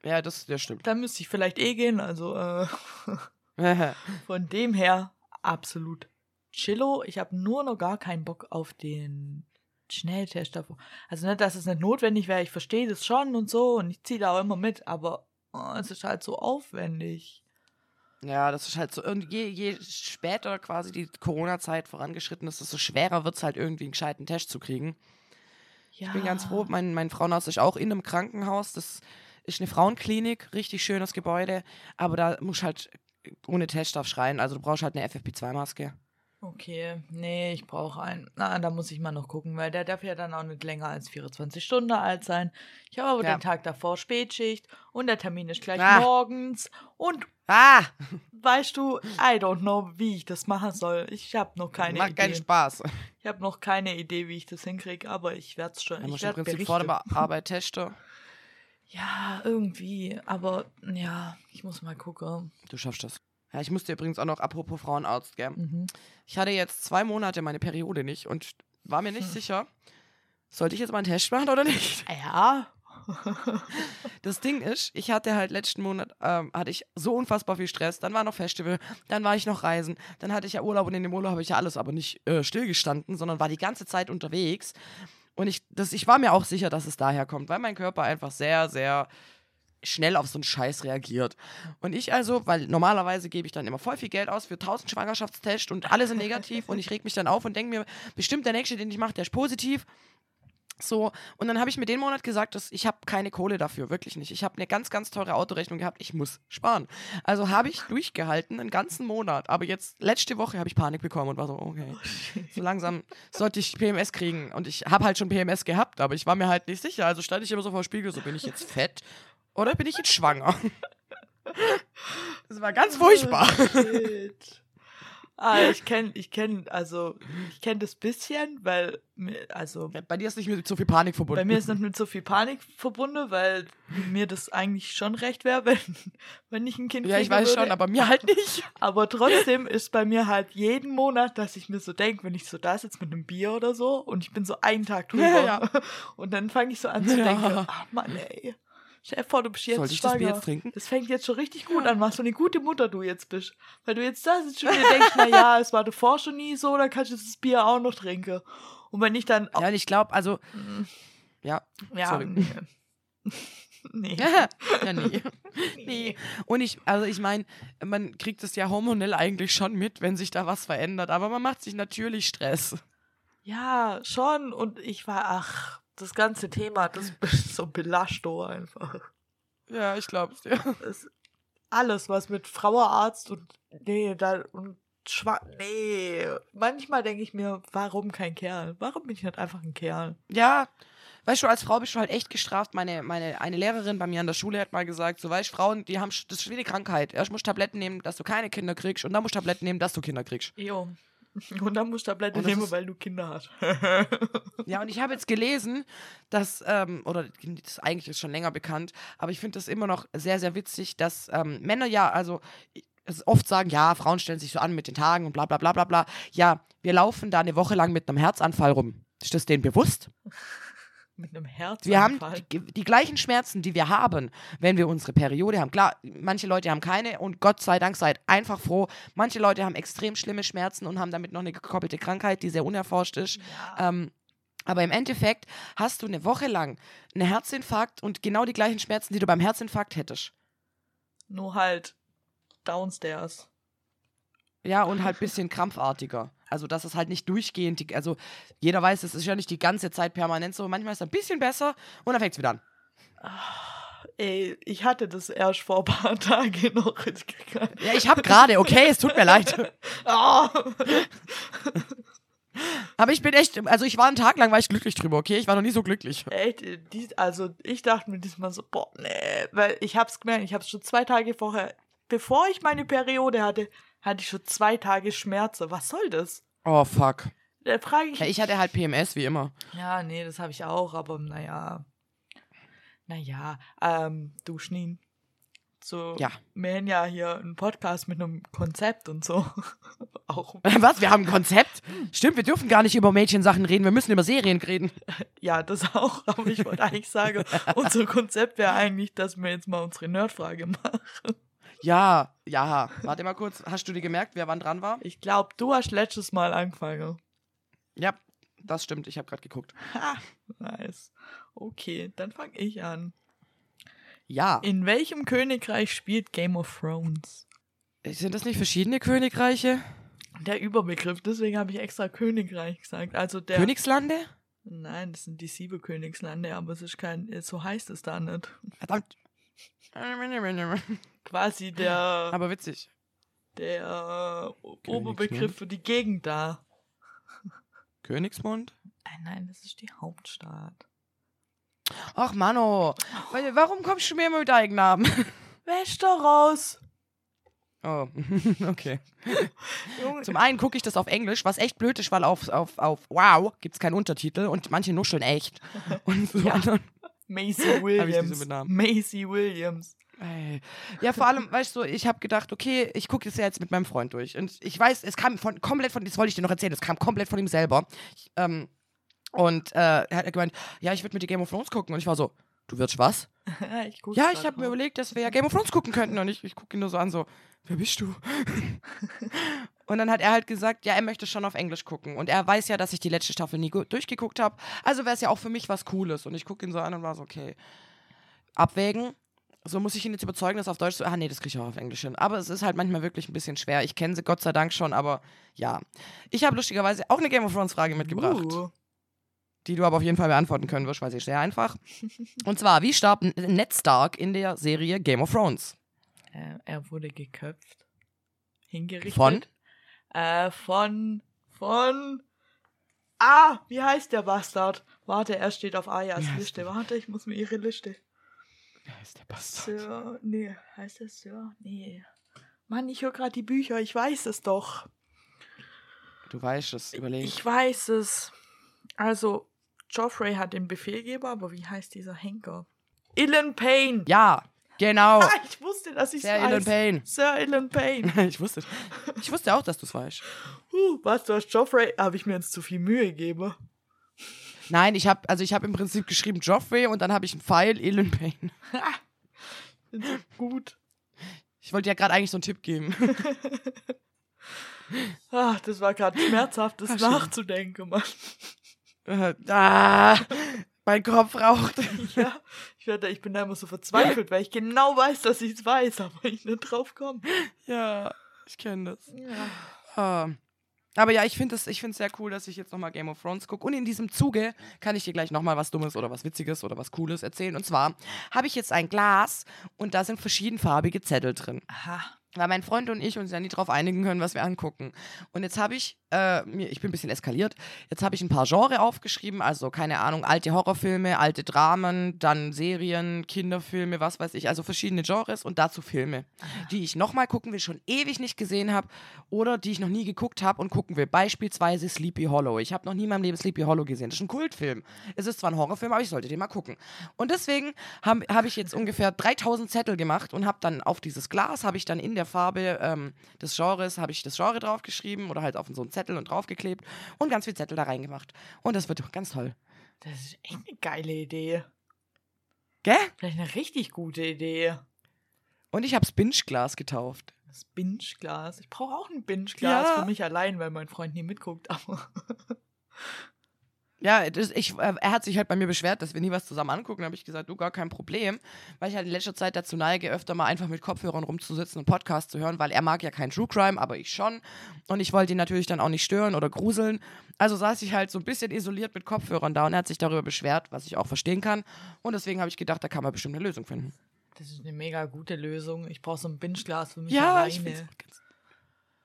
Ja, das, das stimmt. Dann müsste ich vielleicht eh gehen. Also äh, von dem her absolut chillo. Ich habe nur noch gar keinen Bock auf den Schnelltest davor. Also nicht, dass es nicht notwendig wäre. Ich verstehe das schon und so und ich ziehe da auch immer mit. Aber oh, es ist halt so aufwendig. ja, das ist halt so, und je, je später quasi die Corona-Zeit vorangeschritten ist, desto schwerer wird es halt irgendwie einen gescheiten Test zu kriegen. Ja. Ich bin ganz froh, mein, mein Frauenarzt ist auch in einem Krankenhaus. Das ist eine Frauenklinik, richtig schönes Gebäude, aber da musst halt ohne Test darf schreien. Also du brauchst halt eine FFP2-Maske. Okay, nee, ich brauche einen. Na, da muss ich mal noch gucken, weil der darf ja dann auch nicht länger als 24 Stunden alt sein. Ich habe aber Ja. den Tag davor Spätschicht und der Termin ist gleich Ah. morgens. Und Ah! weißt du, I don't know, wie ich das machen soll. Ich habe noch keine Macht keinen Idee. Spaß. Ich habe noch keine Idee, wie ich das hinkriege, aber ich werde es schon. Da ich musst du im Prinzip vor der Arbeit testen. Ja, irgendwie. Aber ja, ich muss mal gucken. Du schaffst das. Ja, ich musste übrigens auch noch, apropos Frauenarzt, gell? Mhm. Ich hatte jetzt zwei Monate meine Periode nicht und war mir nicht Hm. sicher, sollte ich jetzt mal einen Test machen oder nicht? Ja. Das Ding ist, ich hatte halt letzten Monat, ähm, hatte ich so unfassbar viel Stress. Dann war noch Festival, dann war ich noch reisen, dann hatte ich ja Urlaub und in dem Urlaub habe ich ja alles aber nicht äh, stillgestanden, sondern war die ganze Zeit unterwegs. Und ich, das, ich war mir auch sicher, dass es daher kommt, weil mein Körper einfach sehr, sehr schnell auf so einen Scheiß reagiert. Und ich also, weil normalerweise gebe ich dann immer voll viel Geld aus für 1000 Schwangerschaftstests und alle sind negativ und ich reg mich dann auf und denke mir, bestimmt der nächste, den ich mache, der ist positiv. So, und dann habe ich mir den Monat gesagt, dass ich habe keine Kohle dafür, wirklich nicht. Ich habe eine ganz, ganz teure Autorechnung gehabt, ich muss sparen. Also habe ich durchgehalten, einen ganzen Monat. Aber jetzt, letzte Woche habe ich Panik bekommen und war so, okay, so langsam sollte ich PMS kriegen. Und ich habe halt schon PMS gehabt, aber ich war mir halt nicht sicher. Also stand ich immer so vor dem Spiegel, so bin ich jetzt fett oder bin ich jetzt schwanger? Das war ganz furchtbar. Oh. Ah, ich kenne, ich kenne, also ich kenne das bisschen, weil, mir- also Bei dir ist nicht mit so viel Panik verbunden. bei mir ist nicht mit so viel Panik verbunden, weil mir das eigentlich schon recht wäre, wenn, wenn ich ein Kind ja, ich weiß würde. schon, aber mir halt nicht. Aber trotzdem ist bei mir halt jeden Monat, dass ich mir so denke, wenn ich so da sitze mit einem Bier oder so und ich bin so einen Tag drüber Ja, ja. und dann fange ich so an zu Ja. denken, ach Mann, ey, stell dir vor, du bist jetzt Sollte ich das schwanger. Bier jetzt trinken? Das fängt jetzt schon richtig gut an, was für eine gute Mutter du jetzt bist. Weil du jetzt da sitzt und dir denkst, na ja, es war davor schon nie so, dann kannst du das Bier auch noch trinken. Und wenn ich dann, Ja, und ich glaube, also, ja, ja, sorry. nee. nee. ja, nee. nee. Und ich, also ich meine, man kriegt es ja hormonell eigentlich schon mit, wenn sich da was verändert, aber man macht sich natürlich Stress. Ja, schon. Und ich war, ach, das ganze Thema, das ist so Belastung einfach. Ja, ich glaube es dir. Alles, was mit Frauenarzt und, nee, da, und schwa nee. Manchmal denke ich mir, warum kein Kerl? Warum bin ich nicht einfach ein Kerl? Ja, weißt du, als Frau bist du halt echt gestraft. Meine, meine, eine Lehrerin bei mir an der Schule hat mal gesagt, so weißt Frauen, die haben, das ist wie eine Krankheit. Erst musst du Tabletten nehmen, dass du keine Kinder kriegst und dann musst du Tabletten nehmen, dass du Kinder kriegst. Jo. Und dann musst nehmen, ist- weil du Kinder hast. Ja, und ich habe jetzt gelesen, dass, ähm, oder das ist eigentlich ist schon länger bekannt, aber ich finde das immer noch sehr, sehr witzig, dass ähm, Männer ja, also oft sagen, ja, Frauen stellen sich so an mit den Tagen und bla bla bla bla bla. Ja, wir laufen da eine Woche lang mit einem Herzanfall rum. Ist das denen bewusst? Mit einem Herz. Wir haben die, die gleichen Schmerzen, die wir haben, wenn wir unsere Periode haben. Klar, manche Leute haben keine und Gott sei Dank seid einfach froh. Manche Leute haben extrem schlimme Schmerzen und haben damit noch eine gekoppelte Krankheit, die sehr unerforscht ist. Ja. Ähm, aber im Endeffekt hast du eine Woche lang einen Herzinfarkt und genau die gleichen Schmerzen, die du beim Herzinfarkt hättest. Nur halt downstairs. Ja, und halt ein bisschen krampfartiger. Also, dass es halt nicht durchgehend, die, also jeder weiß, es ist ja nicht die ganze Zeit permanent so. Manchmal ist es ein bisschen besser und dann fängt es wieder an. Ey, ich hatte das erst vor ein paar Tagen noch. Ja, ich habe gerade, okay, es tut mir leid. Ah. Aber ich bin echt, also ich war einen Tag lang, war ich glücklich drüber, okay? Ich war noch nie so glücklich. Echt, äh, also ich dachte mir diesmal so, boah, nee, weil ich hab's gemerkt, ich hab's schon zwei Tage vorher, bevor ich meine Periode hatte, hatte ich schon zwei Tage Schmerzen. Was soll das? Oh, fuck. Da frage ich. Ja, ich hatte halt PMS, wie immer. Ja, nee, das habe ich auch, aber naja. Naja, ähm, du Schnien. So, Ja. wir haben ja hier einen Podcast mit einem Konzept und so. auch, Was? Wir haben ein Konzept? Stimmt, wir dürfen gar nicht über Mädchensachen reden, wir müssen über Serien reden. ja, das auch, aber ich wollte eigentlich sagen, unser Konzept wäre eigentlich, dass wir jetzt mal unsere Nerdfrage machen. Ja, ja. Warte mal kurz. Hast du dir gemerkt, wer wann dran war? Ich glaube, du hast letztes Mal angefangen. Ja, das stimmt. Ich habe gerade geguckt. Ha, nice. Okay, dann fange ich an. Ja. In welchem Königreich spielt Game of Thrones? Sind das nicht verschiedene Königreiche? Der Überbegriff, deswegen habe ich extra Königreich gesagt. Also der. Königslande? Nein, das sind die sieben Königslande, aber es ist kein, so heißt es da nicht. Verdammt. Quasi der, Aber witzig. der Oberbegriff für die Gegend da. Königsmund? Äh, Nein, das ist die Hauptstadt. Ach, Mano. Warum kommst du mir immer mit Eigennamen? Westeros! Oh, okay. Junge, Zum einen gucke ich das auf Englisch, was echt blöd ist, weil auf, auf, auf Wow gibt es keinen Untertitel und manche nuscheln echt. Und so Ja. anderen. Macy Williams. Macy Williams. Ey. Ja, vor allem, weißt du, ich habe gedacht, okay, ich gucke das ja jetzt mit meinem Freund durch. Und ich weiß, es kam von komplett von, das wollte ich dir noch erzählen, es kam komplett von ihm selber. Ich, ähm, und äh, er hat gemeint, ja, ich würde mit dir Game of Thrones gucken. Und ich war so, du würdest was? ich Ja, ich habe mir überlegt, dass wir ja Game of Thrones gucken könnten. Und ich, ich gucke ihn nur so an, so, wer bist du? Und dann hat er halt gesagt, ja, er möchte schon auf Englisch gucken. Und er weiß ja, dass ich die letzte Staffel nie gu- durchgeguckt habe. Also wäre es ja auch für mich was Cooles. Und ich gucke ihn so an und war so, okay. Abwägen. So muss ich ihn jetzt überzeugen, dass auf Deutsch so, ah nee, das kriege ich auch auf Englisch hin. Aber es ist halt manchmal wirklich ein bisschen schwer. Ich kenne sie Gott sei Dank schon, aber ja. Ich habe lustigerweise auch eine Game of Thrones Frage mitgebracht, Uh, die du aber auf jeden Fall beantworten können wirst, weil sie ist sehr einfach. Und zwar, wie starb Ned Stark in der Serie Game of Thrones? äh, er wurde geköpft. Hingerichtet. Von? Äh, von. Von. Ah, wie heißt der Bastard? Warte, er steht auf Ayas Wie heißt Liste. Warte, ich muss mir ihre Liste. Wer ist der Bastard? Sir. Nee, heißt er Sir? Nee. Mann, ich höre gerade die Bücher, ich weiß es doch. Du weißt es, überleg. Ich weiß es. Also, Joffrey hat den Befehlgeber, aber wie heißt dieser Henker? Illan Payne. ja, genau. Ich wusste, dass ich es Sir weiß. Illan Payne. Sir Illan Payne. ich wusste. Ich wusste auch, dass du es weißt. Huh, was, du hast Joffrey? Habe ich mir jetzt zu viel Mühe gegeben. Nein, ich habe also ich habe im Prinzip geschrieben Joffrey und dann habe ich einen Pfeil Elon Payne. So gut. Ich wollte ja gerade eigentlich so einen Tipp geben. Ah, das war gerade schmerzhaft, das Ach, nachzudenken, Mann. Äh, ah, mein Kopf raucht. Ja, ich, werde, ich bin da immer so verzweifelt, weil ich genau weiß, dass ich es weiß, aber ich nicht drauf komme. ja, ich kenne das. Ja. Ah. Aber ja, ich finde es sehr cool, dass ich jetzt nochmal Game of Thrones gucke. Und in diesem Zuge kann ich dir gleich nochmal was Dummes oder was Witziges oder was Cooles erzählen. Und zwar habe ich jetzt ein Glas und da sind verschiedenfarbige Zettel drin. Aha. Weil mein Freund und ich uns ja nie darauf einigen können, was wir angucken. Und jetzt habe ich, äh, mir, ich bin ein bisschen eskaliert, jetzt habe ich ein paar Genre aufgeschrieben, also keine Ahnung, alte Horrorfilme, alte Dramen, dann Serien, Kinderfilme, was weiß ich, also verschiedene Genres und dazu Filme, die ich nochmal gucken will, schon ewig nicht gesehen habe oder die ich noch nie geguckt habe und gucken will. Beispielsweise Sleepy Hollow. Ich habe noch nie in meinem Leben Sleepy Hollow gesehen. Das ist ein Kultfilm. Es ist zwar ein Horrorfilm, aber ich sollte den mal gucken. Und deswegen habe hab ich jetzt ungefähr 3000 Zettel gemacht und habe dann auf dieses Glas, habe ich dann in der Farbe ähm, des Genres, habe ich das Genre draufgeschrieben oder halt auf so einen Zettel und draufgeklebt und ganz viel Zettel da reingemacht. Und das wird ganz toll. Das ist echt eine geile Idee. Gell? Vielleicht eine richtig gute Idee. Und ich habe Binge-Glas getauft. Das Binge-Glas. Ich brauche auch ein Binge-Glas Ja. für mich allein, weil mein Freund nie mitguckt. Aber Ja, das, ich, äh, er hat sich halt bei mir beschwert, dass wir nie was zusammen angucken. Da habe ich gesagt, du, gar kein Problem. Weil ich halt in letzter Zeit dazu neige, öfter mal einfach mit Kopfhörern rumzusitzen und Podcast zu hören, weil er mag ja kein True Crime, aber ich schon. Und ich wollte ihn natürlich dann auch nicht stören oder gruseln. Also saß ich halt so ein bisschen isoliert mit Kopfhörern da und er hat sich darüber beschwert, was ich auch verstehen kann. Und deswegen habe ich gedacht, da kann man bestimmt eine Lösung finden. das ist eine mega gute Lösung. Ich brauche so ein Binge-Glas für mich Ja, ich alleine. find's ganz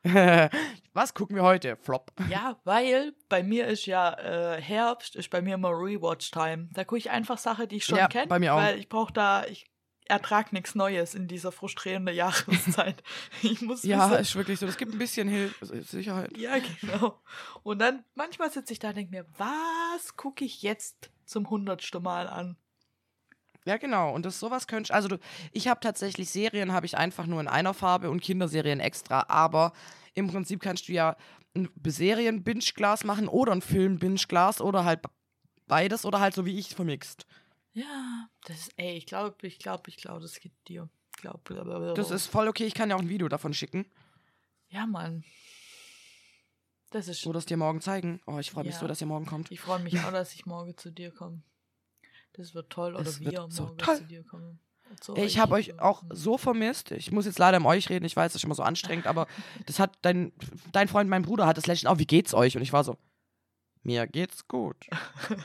Was gucken wir heute? Flop. Ja, weil bei mir ist ja äh, Herbst, ist bei mir immer Rewatch-Time. Da gucke ich einfach Sachen, die ich schon Ja, kenne. bei mir auch. Weil ich brauche da, ich ertrag nichts Neues in dieser frustrierenden Jahreszeit. ich muss Ja, wissen, ist wirklich so. Das gibt ein bisschen Hil Sicherheit. ja, genau. Und dann manchmal sitze ich da und denke mir, was gucke ich jetzt zum hundertsten Mal an? Ja, genau. Und das sowas könnte also du, ich habe tatsächlich Serien habe ich einfach nur in einer Farbe und Kinderserien extra, aber im Prinzip kannst du ja ein Serien Binge Glas machen oder ein Film Binge Glas oder halt beides oder halt so wie ich vermixt. Ja, das ist, ey, ich glaube, ich glaube, ich glaube, das geht dir. Ich glaube, Das ist voll okay, ich kann ja auch ein Video davon schicken Ja, Mann. Das ist oder es dir morgen zeigen. Oh, ich freue mich Ja. so, dass ihr morgen kommt. Ich freue mich auch, dass ich morgen zu dir komme. Das wird toll. Oder Es wir so morgen toll. zu dir kommen. Zu ich habe euch auch so vermisst. Ich muss jetzt leider um euch reden. Ich weiß, das ist immer so anstrengend, aber das hat dein, dein Freund, mein Bruder, hat das letztens auch. Wie geht's euch? Und ich war so, mir geht's gut.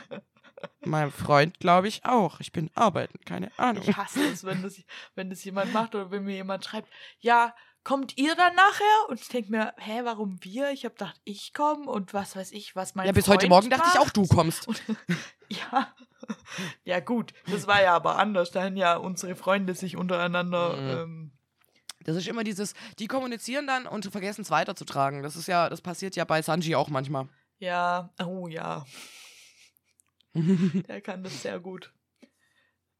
mein Freund, glaube ich, auch. Ich bin arbeiten, keine Ahnung. Ich hasse es, wenn das, wenn das jemand macht oder wenn mir jemand schreibt, ja, kommt ihr dann nachher? Und ich denke mir, hä, warum wir? Ich habe gedacht, ich komme und was weiß ich, was mein Ja, bis Freund heute Morgen dachte ich auch, macht. du kommst. Und, ja. ja, gut, das war ja aber anders. Da haben ja unsere Freunde sich untereinander. Mhm. Ähm, Das ist immer dieses, die kommunizieren dann und vergessen es weiterzutragen. Das ist ja, das passiert ja bei Sanji auch manchmal. ja, oh ja, der kann das sehr gut.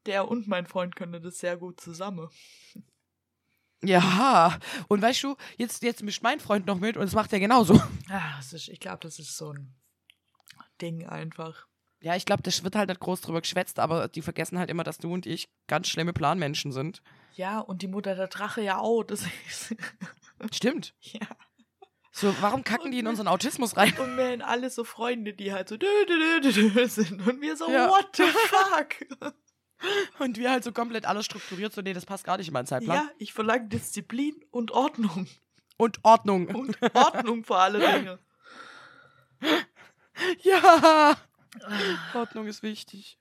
Der und mein Freund können das sehr gut zusammen. ja, und weißt du, jetzt, jetzt mischt mein Freund noch mit und es macht er genauso. Das ist, ich glaube, das ist so ein Ding einfach. Ja, ich glaube, das wird halt nicht groß drüber geschwätzt, aber die vergessen halt immer, dass du und ich ganz schlimme Planmenschen sind. Ja, und die Mutter der Drache ja auch. Das Stimmt. ja. So, warum kacken die in unseren Autismus rein? Und wir haben alle so Freunde, die halt so dü, dü, dü sind. Und wir so, Ja. what the fuck? Und wir halt so komplett alles strukturiert, so, nee, das passt gar nicht in meinen Zeitplan. ja, ich verlange Disziplin und Ordnung. Und Ordnung. Und Ordnung vor alle Dinge. ja. Ordnung ist wichtig.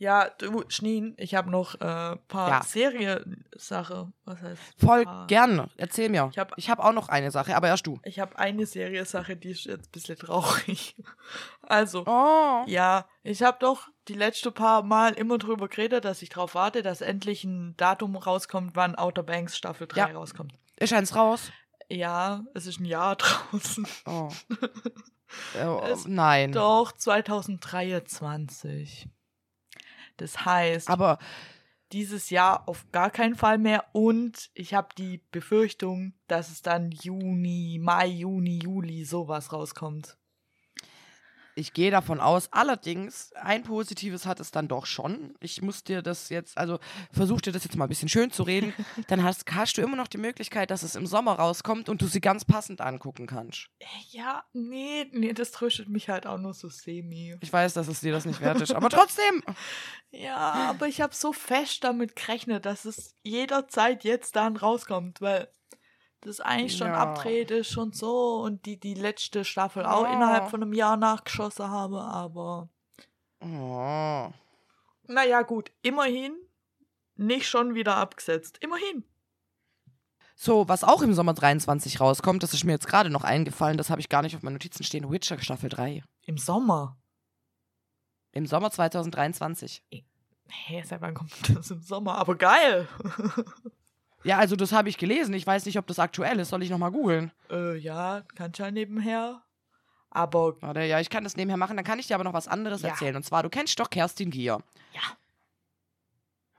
Ja, du, Schneen, ich habe noch ein äh, paar Ja. Seriensache. Was heißt? Voll paar? gern. Erzähl mir. Ich hab- ich hab auch noch eine Sache, aber erst du. Ich habe eine Seriensache, die ist jetzt ein bisschen traurig. Also, Oh. ja, ich habe doch die letzten paar Mal immer drüber geredet, dass ich drauf warte, dass endlich ein Datum rauskommt, wann Outer Banks Staffel 3 Ja. rauskommt. Ist eins raus? Ja, es ist ein Jahr draußen. Oh. oh nein. Doch, 2023. Das heißt, Aber dieses Jahr auf gar keinen Fall mehr und ich habe die Befürchtung, dass es dann Juni, Mai, Juni, Juli sowas rauskommt. Ich gehe davon aus, allerdings, ein Positives hat es dann doch schon. Ich muss dir das jetzt, also versuch dir das jetzt mal ein bisschen schön zu reden. Dann hast, hast du immer noch die Möglichkeit, dass es im Sommer rauskommt und du sie ganz passend angucken kannst. Ja, nee, nee, das tröstet mich halt auch nur so semi. Ich weiß, dass es dir das nicht wert ist, aber trotzdem. Ja, aber ich habe so fest damit gerechnet, dass es jederzeit jetzt dann rauskommt, weil das eigentlich schon Ja. abdreht ist und so und die die letzte Staffel auch Ja. innerhalb von einem Jahr nachgeschossen habe, aber Oh. naja, gut, immerhin nicht schon wieder abgesetzt. Immerhin. So, was auch im Sommer 23 rauskommt, das ist mir jetzt gerade noch eingefallen, das habe ich gar nicht auf meinen Notizen stehen, Witcher Staffel 3. Im Sommer. Im Sommer 2023. Hä, seit wann kommt das im Sommer? Aber geil. Ja, also das habe ich gelesen. Ich weiß nicht, ob das aktuell ist. Soll ich nochmal googeln? äh, ja, kann ich ja nebenher. Aber Warte, ja, ich kann das nebenher machen. Dann kann ich dir aber noch was anderes Ja. erzählen. Und zwar, du kennst doch Kerstin Gier. Ja.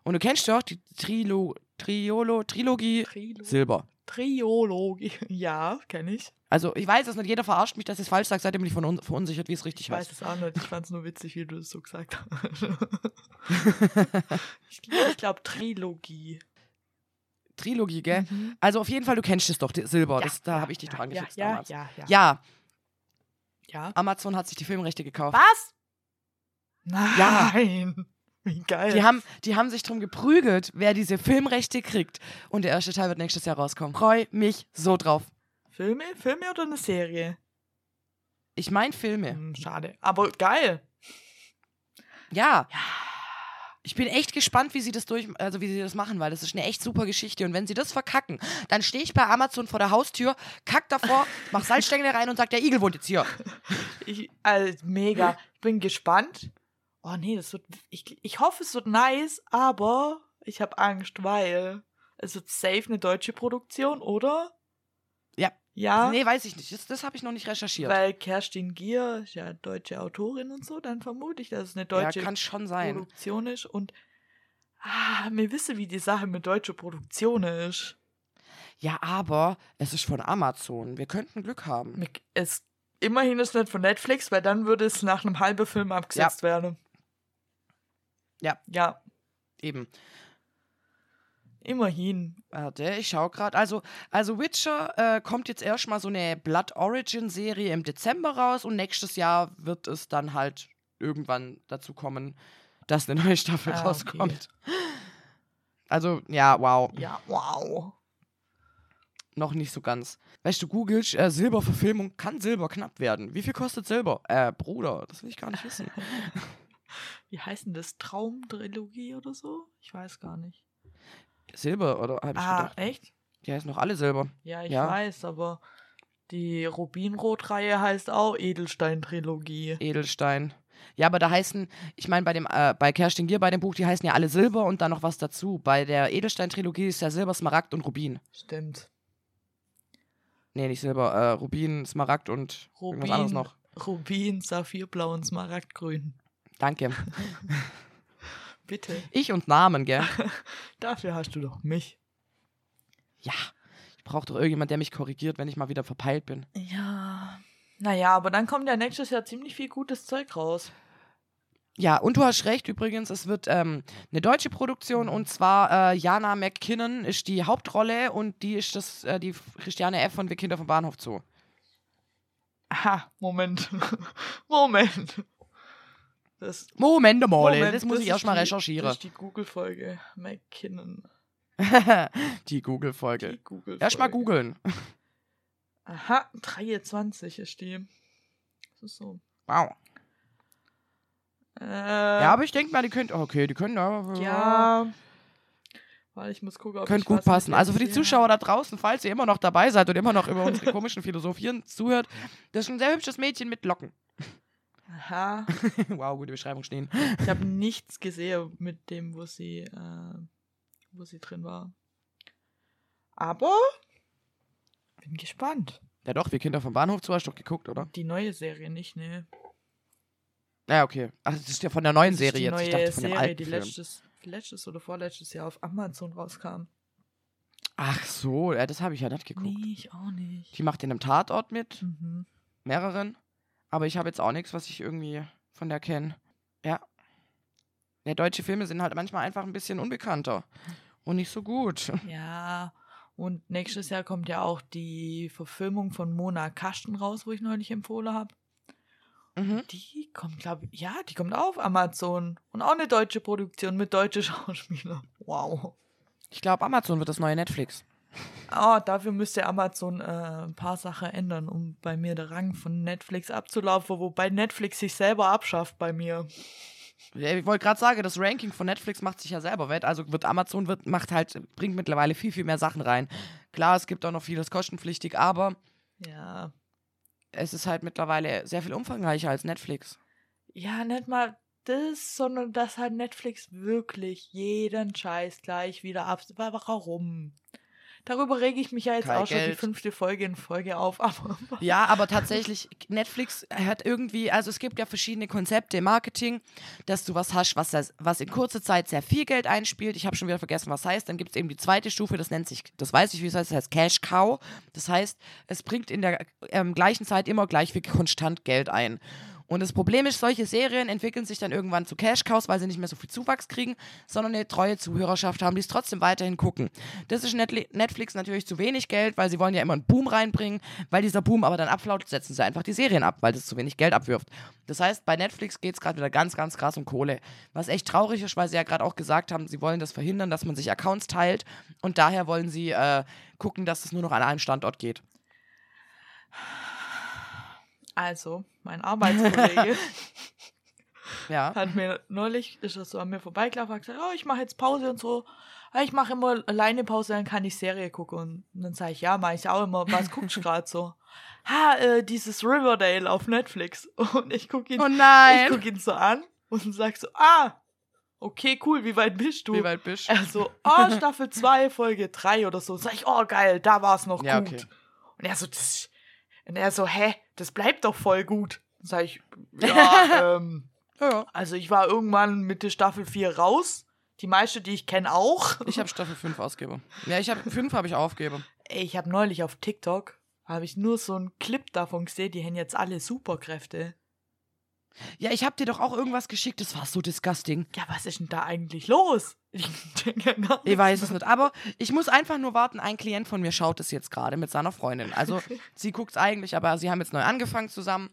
Und du kennst doch die Trilo, Triolo, Trilogie Trilo Silber. Triologie. Ja, kenne ich. Also, ich weiß es nicht. Jeder verarscht mich, dass ich es falsch sage, seitdem ich verun verunsichert, wie es richtig Ich weiß heißt. es auch nicht. Ich fand es nur witzig, wie du es so gesagt hast. ich glaube, glaub, Trilogie. Trilogie, gell? Mhm. Also, auf jeden Fall, du kennst es doch, Silber. Ja, das, da ja, habe ich dich ja, doch angefixt ja, damals. Ja, ja, ja. Ja, ja. Amazon hat sich die Filmrechte gekauft. Was? Nein. Wie geil. Die haben, die haben sich drum geprügelt, wer diese Filmrechte kriegt. Und der erste Teil wird nächstes Jahr rauskommen. Freu mich so drauf. Filme? Filme oder eine Serie? Ich meine Filme. Hm, schade. Aber geil. Ja. Ich bin echt gespannt, wie sie das durch, also wie sie das machen, weil das ist eine echt super Geschichte. Und wenn sie das verkacken, dann stehe ich bei Amazon vor der Haustür, kack davor, mach Salzstängel rein und sag, der Igel wohnt jetzt hier. Ich, also, mega. Ich bin gespannt. Oh nee, das wird. Ich, ich hoffe, es wird nice, aber ich habe Angst, weil es wird safe eine deutsche Produktion, oder? Ja. Ja. Nee, weiß ich nicht. Das, das habe ich noch nicht recherchiert. Weil Kerstin Gier ist ja deutsche Autorin und so, dann vermute ich, dass es eine deutsche ja, kann schon sein. Produktion ist. Und ah, wir wissen, wie die Sache mit deutscher Produktion ist. Ja, aber es ist von Amazon. Wir könnten Glück haben. Es, immerhin ist es nicht von Netflix, weil dann würde es nach einem halben Film abgesetzt werden. Ja. Ja, Eben. Immerhin. Warte, ich schau gerade. Also, also Witcher äh, kommt jetzt erstmal so eine Blood Origin Serie im Dezember raus und nächstes Jahr wird es dann halt irgendwann dazu kommen, dass eine neue Staffel Ah, okay. rauskommt. Also, ja, wow. Ja, wow. Noch nicht so ganz. Weißt du, googelst, äh, Silberverfilmung, kann Silber knapp werden? Wie viel kostet Silber? Äh, Bruder, das will ich gar nicht wissen. Wie heißt denn das? Traumtrilogie oder so? Ich weiß gar nicht. Silber, oder? Hab ich Ah, gedacht. echt? Die heißen noch alle Silber. Ja, ich Ja. weiß, aber die Rubinrot-Reihe heißt auch Edelstein-Trilogie. Edelstein. Ja, aber da heißen, ich meine, bei dem, äh, bei Kerstin Gier, bei dem Buch, die heißen ja alle Silber und dann noch was dazu. Bei der Edelstein-Trilogie ist ja Silber, Smaragd und Rubin. Stimmt. Nee, nicht Silber, äh, Rubin, Smaragd und irgendwas anderes Rubin, noch. Rubin, Saphirblau und Smaragdgrün. Danke. Bitte. Ich und Namen, gell? Dafür hast du doch mich. Ja. Ich brauche doch irgendjemand, der mich korrigiert, wenn ich mal wieder verpeilt bin. Ja. Naja, aber dann kommt ja nächstes Jahr ziemlich viel gutes Zeug raus. Ja, und du hast recht übrigens, es wird ähm, eine deutsche Produktion und zwar äh, Jana McKinnon ist die Hauptrolle und die ist das, äh, die Christiane F. von Wir Kinder vom Bahnhof Zoo. Aha, Moment. Moment. Das, Moment mal, Moment, das muss ich ist erst mal die- recherchieren. Das ist die Google-Folge. McKinnon. die Google-Folge. Die Google-Folge. Erst mal googeln. Aha, 23 ist die. Das ist so. Wow. Äh, Ja, aber ich denke mal, die können. Okay, die können da. Ja. Weil ich muss gucken, ob Könnte gut passen. Also für die Zuschauer da draußen, falls ihr immer noch dabei seid und immer noch über unsere komischen Philosophien zuhört, das ist ein sehr hübsches Mädchen mit Locken. Aha. wow, gute Beschreibung stehen. Ich habe nichts gesehen mit dem, wo sie, äh, wo sie drin war. Aber bin gespannt. Ja doch, wir Kinder vom Bahnhof zu hast du doch geguckt, oder? Die neue Serie nicht, ne? Ja, okay. Ach, das ist ja von der neuen Das Serie jetzt. Ich dachte von dem Serie, alten die Film. letztes, letztes oder vorletztes Jahr auf Amazon rauskam. Ach so, ja, das habe ich ja nicht geguckt. Nee, ich auch nicht. Die macht in einem Tatort mit, Mhm. mehreren. Aber ich habe jetzt auch nichts, was ich irgendwie von der kenne. Ja. Ja, deutsche Filme sind halt manchmal einfach ein bisschen unbekannter. Und nicht so gut. Ja, und nächstes Jahr kommt ja auch die Verfilmung von Mona Kasten raus, wo ich neulich empfohlen habe. Mhm. Die kommt, glaube ich, ja, die kommt auf Amazon. Und auch eine deutsche Produktion mit deutschen Schauspielern. Wow. Ich glaube, Amazon wird das neue Netflix. Ah, dafür müsste Amazon äh, ein paar Sachen ändern, um bei mir der Rang von Netflix abzulaufen, wobei Netflix sich selber abschafft bei mir. Ich wollte gerade sagen, das Ranking von Netflix macht sich ja selber wett. Also wird Amazon wird, macht halt, bringt mittlerweile viel, viel mehr Sachen rein. Klar, es gibt auch noch vieles kostenpflichtig, aber Ja. es ist halt mittlerweile sehr viel umfangreicher als Netflix. Ja, nicht mal das, sondern dass halt Netflix wirklich jeden Scheiß gleich wieder ab. Warum? Darüber rege ich mich ja jetzt Kein auch schon die Geld. fünfte Folge in Folge auf, aber Ja, aber tatsächlich, Netflix hat irgendwie, also es gibt ja verschiedene Konzepte im Marketing, dass du was hast, was, was in kurzer Zeit sehr viel Geld einspielt. Ich habe schon wieder vergessen, was heißt. Dann gibt es eben die zweite Stufe, das nennt sich, das weiß ich, wie es heißt, das heißt Cash Cow. Das heißt, es bringt in der ähm, gleichen Zeit immer gleich viel konstant Geld ein. Und das Problem ist, solche Serien entwickeln sich dann irgendwann zu Cash-Cows, weil sie nicht mehr so viel Zuwachs kriegen, sondern eine treue Zuhörerschaft haben, die es trotzdem weiterhin gucken. Das ist Netflix natürlich zu wenig Geld, weil sie wollen ja immer einen Boom reinbringen. Weil dieser Boom aber dann abflaut, setzen sie einfach die Serien ab, weil das zu wenig Geld abwirft. Das heißt, bei Netflix geht es gerade wieder ganz, ganz krass um Kohle. Was echt traurig ist, weil sie ja gerade auch gesagt haben, sie wollen das verhindern, dass man sich Accounts teilt. Und daher wollen sie äh, gucken, dass es nur noch an einem Standort geht. Also, mein Arbeitskollege Ja. hat mir neulich, ist das so an mir vorbeigelaufen, hat gesagt, oh, ich mache jetzt Pause und so. Ah, Ich mache immer alleine Pause, dann kann ich Serie gucken. Und dann sage ich, ja, mache ich auch immer. Was guckst du gerade so? Ha, äh, dieses Riverdale auf Netflix. Und ich gucke ihn, Oh ich guck ihn so an und sag so, ah, okay, cool, wie weit bist du? Wie weit bist du? Er so, oh, Staffel 2, Folge 3 oder so. Sag ich, oh, geil, da war es noch Ja, gut. okay. Und er so, das, und er so, hä, das bleibt doch voll gut. Sag ich, ja, ähm, Ja, also ich war irgendwann mit der Staffel 4 raus. Die meiste, die ich kenne, auch. Ich habe Staffel 5 ausgegeben. Ja, ich habe 5 habe ich aufgegeben. Ey, Ich habe neulich auf TikTok, habe ich nur so einen Clip davon gesehen, die haben jetzt alle Superkräfte. Ja, ich habe dir doch auch irgendwas geschickt, das war so disgusting. Ja, was ist denn da eigentlich los? Ich Ich weiß es nicht, aber ich muss einfach nur warten. Ein Klient von mir schaut es jetzt gerade mit seiner Freundin. Also sie guckt es eigentlich, aber sie haben jetzt neu angefangen zusammen.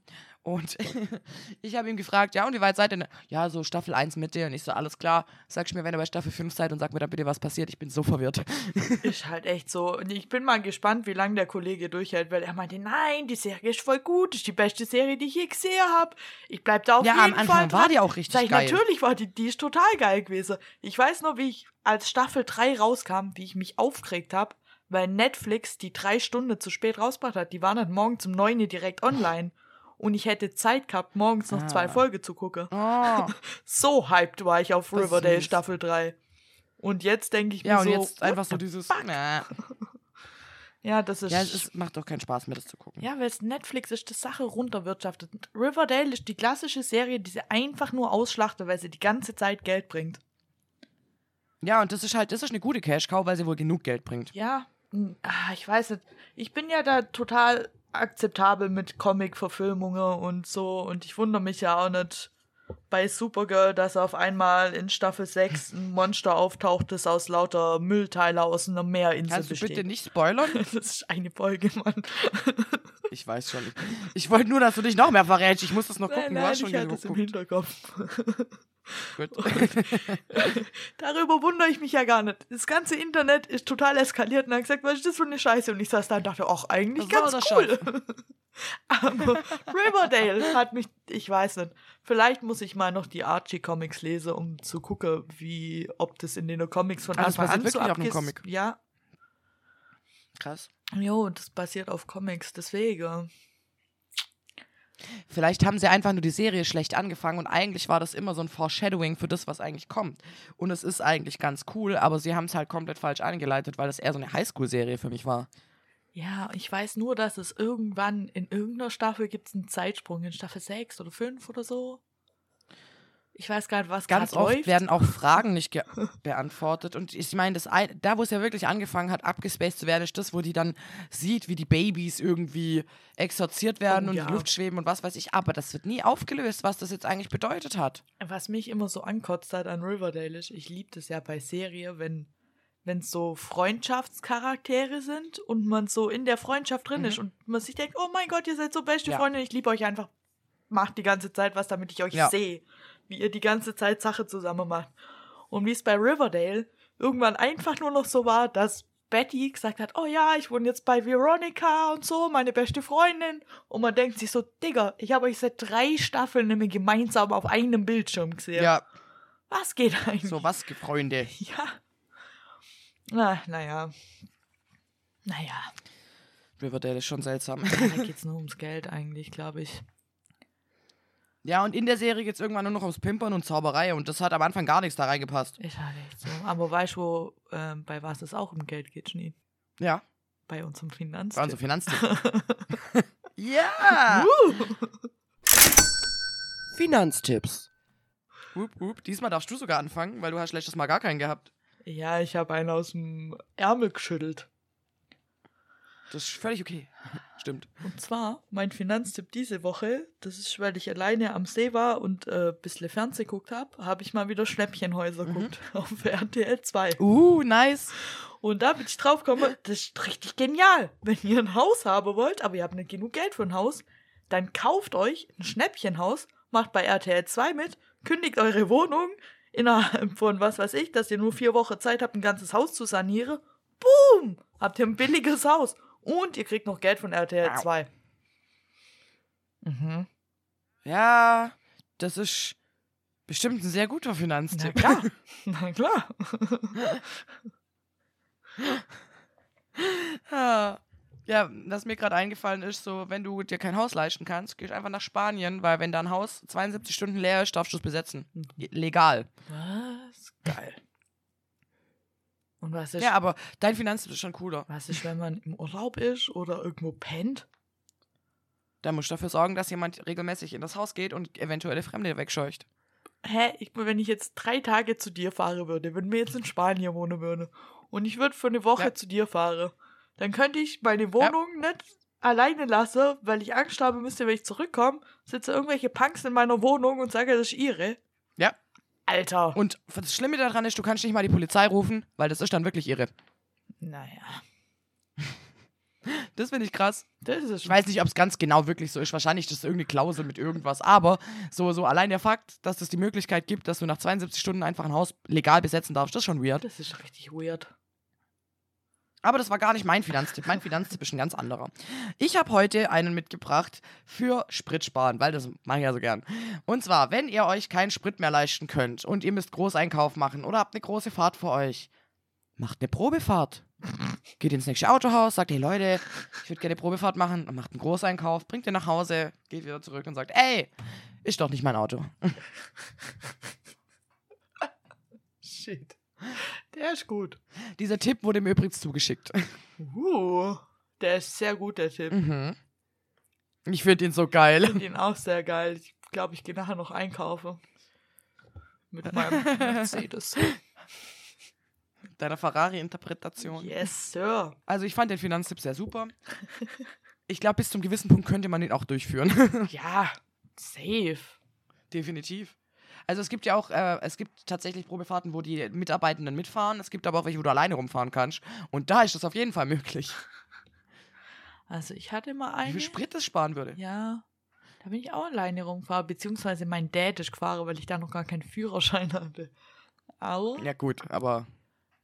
Und ich habe ihm gefragt, ja, und wie weit seid ihr denn? Ja, so Staffel 1 Mitte. Und ich so, alles klar. Sagst mir, wenn ihr bei Staffel 5 seid und sag mir dann bitte, was passiert. Ich bin so verwirrt. Ist halt echt so. Und ich bin mal gespannt, wie lange der Kollege durchhält, weil er meinte, nein, die Serie ist voll gut, ist die beste Serie, die ich je gesehen habe. Ich bleib da auf ja, jeden am Anfang Fall war die auch richtig Sag ich, geil. natürlich war die, die ist total geil gewesen. Ich weiß noch, wie ich als Staffel 3 rauskam, wie ich mich aufgeregt habe, weil Netflix die drei Stunden zu spät rausgebracht hat. Die waren dann morgen zum 9 Uhr direkt online. Und ich hätte Zeit gehabt, morgens noch Ah. zwei Folgen zu gucken. Oh. So hyped war ich auf Das Riverdale. Staffel 3. Und jetzt denke ich Ja, mir und so, jetzt einfach so dieses. Nah. Ja, das ist. Ja, es ist, macht doch keinen Spaß mehr, das zu gucken. Ja, weil es Netflix ist, die Sache runterwirtschaftet. Und Riverdale ist die klassische Serie, die sie einfach nur ausschlachtet, weil sie die ganze Zeit Geld bringt. Ja, und das ist halt, das ist eine gute Cash-Cow, weil sie wohl genug Geld bringt. Ja, hm, ah, ich weiß nicht. Ich bin ja da total akzeptabel mit Comic-Verfilmungen und so. Und ich wundere mich ja auch nicht, bei Supergirl, dass auf einmal in Staffel 6 ein Monster auftaucht, das aus lauter Müllteile aus einer Meerinsel Kannst du besteht. bitte nicht spoilern? Das ist eine Folge, Mann. Ich weiß schon. Ich, ich wollte nur, dass du dich noch mehr verrätst. Ich muss das noch gucken. Nein, du hast nein, schon ich hatte es im. Hinterkopf. Gut. Darüber wundere ich mich ja gar nicht. Das ganze Internet ist total eskaliert und hat gesagt, was ist das für eine Scheiße? Und ich saß da und dachte, ach, eigentlich Was ganz cool. Aber Riverdale hat mich, ich weiß nicht, vielleicht muss ich mal noch die Archie-Comics lesen, um zu gucken, wie, ob das in den Comics von das Anfang an so abgeht. Comic. Ja, Krass. jo, das basiert auf Comics, deswegen. Vielleicht haben sie einfach nur die Serie schlecht angefangen und eigentlich war das immer so ein Foreshadowing für das, was eigentlich kommt. Und es ist eigentlich ganz cool, aber sie haben es halt komplett falsch eingeleitet, weil das eher so eine Highschool-Serie für mich war. Ja, ich weiß nur, dass es irgendwann in irgendeiner Staffel gibt es einen Zeitsprung, in Staffel 6 oder 5 oder so. Ich weiß gar nicht, was Ganz oft läuft. werden auch Fragen nicht beantwortet. Und ich meine, das ein, da, wo es ja wirklich angefangen hat, abgespaced zu werden, ist das, wo die dann sieht, wie die Babys irgendwie exorziert werden Oh, und ja. in die Luft schweben und was weiß ich. Aber das wird nie aufgelöst, was das jetzt eigentlich bedeutet hat. Was mich immer so ankotzt hat an Riverdale ist, ich liebe das ja bei Serie, wenn wenn es so Freundschaftscharaktere sind und man so in der Freundschaft drin Mhm. ist und man sich denkt, oh mein Gott, ihr seid so beste Ja. Freunde, ich liebe euch einfach. Macht die ganze Zeit was, damit ich euch Ja. sehe, wie ihr die ganze Zeit Sache zusammen macht. Und wie es bei Riverdale irgendwann einfach nur noch so war, dass Betty gesagt hat, oh ja, ich wohne jetzt bei Veronica und so, meine beste Freundin. Und man denkt sich so, Digga, ich habe euch seit drei Staffeln nämlich gemeinsam auf einem Bildschirm gesehen. Ja, Was geht eigentlich? so was, Freunde. Ja. Na, naja. Naja. Riverdale ist schon seltsam. Da geht's nur ums Geld eigentlich, glaube ich. Ja, und in der Serie geht es irgendwann nur noch ums Pimpern und Zauberei und das hat am Anfang gar nichts da reingepasst. Ist halt echt so. Aber weißt du, wo, ähm, bei was es auch um Geld geht, Schnee? Ja, Bei unserem Finanz. war unser Finanztipp. ja! Finanztipps. Hup, hup. Diesmal darfst du sogar anfangen, weil du hast letztes Mal gar keinen gehabt. Ja, ich habe einen aus dem Ärmel geschüttelt. Das ist völlig okay. Stimmt. Und zwar, mein Finanztipp diese Woche, das ist, weil ich alleine am See war und äh, ein bisschen Fernseh geguckt habe, habe ich mal wieder Schnäppchenhäuser Mhm. geguckt auf RTL 2. Uh, nice. Und da bin ich drauf gekommen, das ist richtig genial. Wenn ihr ein Haus haben wollt, aber ihr habt nicht genug Geld für ein Haus, dann kauft euch ein Schnäppchenhaus, macht bei RTL 2 mit, kündigt eure Wohnung innerhalb von was weiß ich, dass ihr nur vier Wochen Zeit habt, ein ganzes Haus zu sanieren. Boom! Habt ihr ein billiges Haus. Und ihr kriegt noch Geld von RTL Au. 2. Mhm. Ja, das ist bestimmt ein sehr guter Na Finanztipp. klar. Na klar. Ja. Ja, was mir gerade eingefallen ist, so, wenn du dir kein Haus leisten kannst, gehst einfach nach Spanien, weil wenn dein Haus 72 Stunden leer ist, darfst du es besetzen. Legal. Was? Geil. Und was ist, Ja, aber dein Finanztipp ist schon cooler. was ist, wenn man im Urlaub ist oder irgendwo pennt? Da musst du dafür sorgen, dass jemand regelmäßig in das Haus geht und eventuelle Fremde wegscheucht. Hä, ich, wenn ich jetzt drei Tage zu dir fahren würde, wenn wir jetzt in Spanien wohnen würde und ich würde für eine Woche Ja. zu dir fahren, dann könnte ich meine Wohnung nicht alleine lassen, weil ich Angst haben müsste, wenn ich zurückkomme, sitzen irgendwelche Punks in meiner Wohnung und sagen, das ist ihre. Ja. Alter. Und das Schlimme daran ist, du kannst nicht mal die Polizei rufen, weil das ist dann wirklich irre. naja, Das finde ich krass. das ist Ich weiß nicht, ob es ganz genau wirklich so ist. Wahrscheinlich ist das irgendeine Klausel mit irgendwas. Aber so, so allein der Fakt, dass es die Möglichkeit gibt, dass du nach 72 Stunden einfach ein Haus legal besetzen darfst, das ist schon weird. das ist richtig weird. Aber das war gar nicht mein Finanztipp. Mein Finanztipp ist ein ganz anderer. Ich habe heute einen mitgebracht für Spritsparen, weil das mache ich ja so gern. Und zwar, wenn ihr euch keinen Sprit mehr leisten könnt und ihr müsst Großeinkauf machen oder habt eine große Fahrt vor euch, macht eine Probefahrt. Geht ins nächste Autohaus, sagt, hey Leute, ich würde gerne Probefahrt machen, und macht einen Großeinkauf, bringt ihr nach Hause, geht wieder zurück und sagt, ey, ist doch nicht mein Auto. Shit. Der ist gut. Dieser Tipp wurde mir übrigens zugeschickt. Uh, der ist sehr gut, der Tipp. Mhm. Ich finde ihn so geil. Ich finde ihn auch sehr geil. Ich glaube, ich gehe nachher noch einkaufen. Mit meinem Mercedes. Deiner Ferrari-Interpretation. Yes, Sir. Also ich fand den Finanztipp sehr super. Ich glaube, bis zum gewissen Punkt könnte man ihn auch durchführen. Ja, safe. definitiv. Also es gibt ja auch, äh, es gibt tatsächlich Probefahrten, wo die Mitarbeitenden mitfahren. Es gibt aber auch welche, wo du alleine rumfahren kannst. Und da ist das auf jeden Fall möglich. Also ich hatte mal Wie eine. viel Sprit das sparen würde. Ja. Da bin ich auch alleine rumgefahren, beziehungsweise mein Dad ist gefahren, weil ich da noch gar keinen Führerschein hatte. Aber Ja gut, aber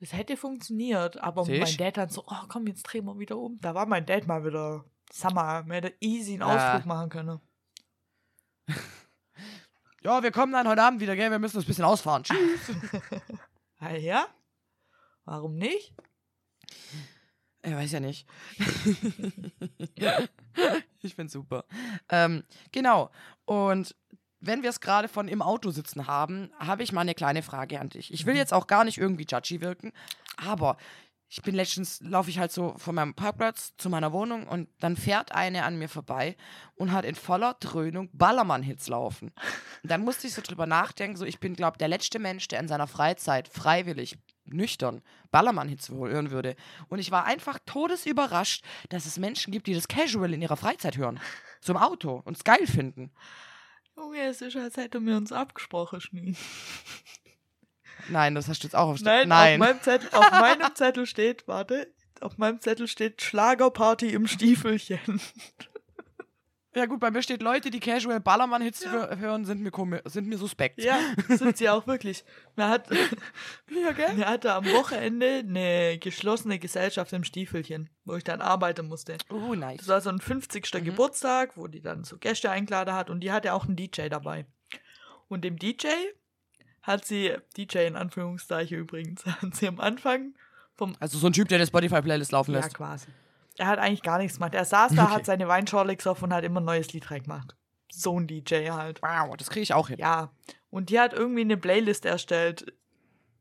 es hätte funktioniert. Aber mein Dad dann so, oh komm, jetzt drehen wir wieder um. Da war mein Dad mal wieder, Summer, wir hätten easy einen. Ausflug machen können. ja, wir kommen dann heute Abend wieder, gell? Wir müssen uns ein bisschen ausfahren. Tschüss. Ah ja? Warum nicht? Ich weiß ja nicht. ich find's super. Ähm, genau. Und wenn wir es gerade von im Auto sitzen haben, habe ich mal eine kleine Frage an dich. Ich will jetzt auch gar nicht irgendwie judgy wirken, aber ich bin letztens, laufe ich halt so von meinem Parkplatz zu meiner Wohnung und dann fährt eine an mir vorbei und hat in voller Dröhnung Ballermann-Hits laufen. Und dann musste ich so drüber nachdenken, so ich bin, glaube der letzte Mensch, der in seiner Freizeit freiwillig nüchtern Ballermann-Hits hören würde. Und ich war einfach todesüberrascht, dass es Menschen gibt, die das casual in ihrer Freizeit hören. Zum Auto und es geil finden. Junge, es ist, als hätten wir uns abgesprochen, Schnee. Nein, das hast du jetzt auch auf Nein, Nein. Auf, meinem Zettel, auf meinem Zettel steht, warte, auf meinem Zettel steht Schlagerparty im Stiefelchen. Ja gut, bei mir steht Leute, die casual Ballermann-Hits Ja. hö- hören, sind mir, sind mir suspekt. Ja, sind sie auch wirklich. Man hat, ja gell? man hatte am Wochenende eine geschlossene Gesellschaft im Stiefelchen, wo ich dann arbeiten musste. Oh, nice. Das war so ein 50. Mhm. Geburtstag, wo die dann so Gäste eingeladen hat und die hatte auch einen DJ dabei. Und dem DJ hat sie, DJ in Anführungszeichen übrigens, hat sie am Anfang vom Also so ein Typ, der eine Spotify-Playlist laufen Ja, lässt. quasi. Er hat eigentlich gar nichts gemacht. Er saß da, Okay. hat seine Weinschorle gesoffen und hat immer ein neues Lied reingemacht. So ein DJ halt. Wow, das kriege ich auch hin. Ja. Und die hat irgendwie eine Playlist erstellt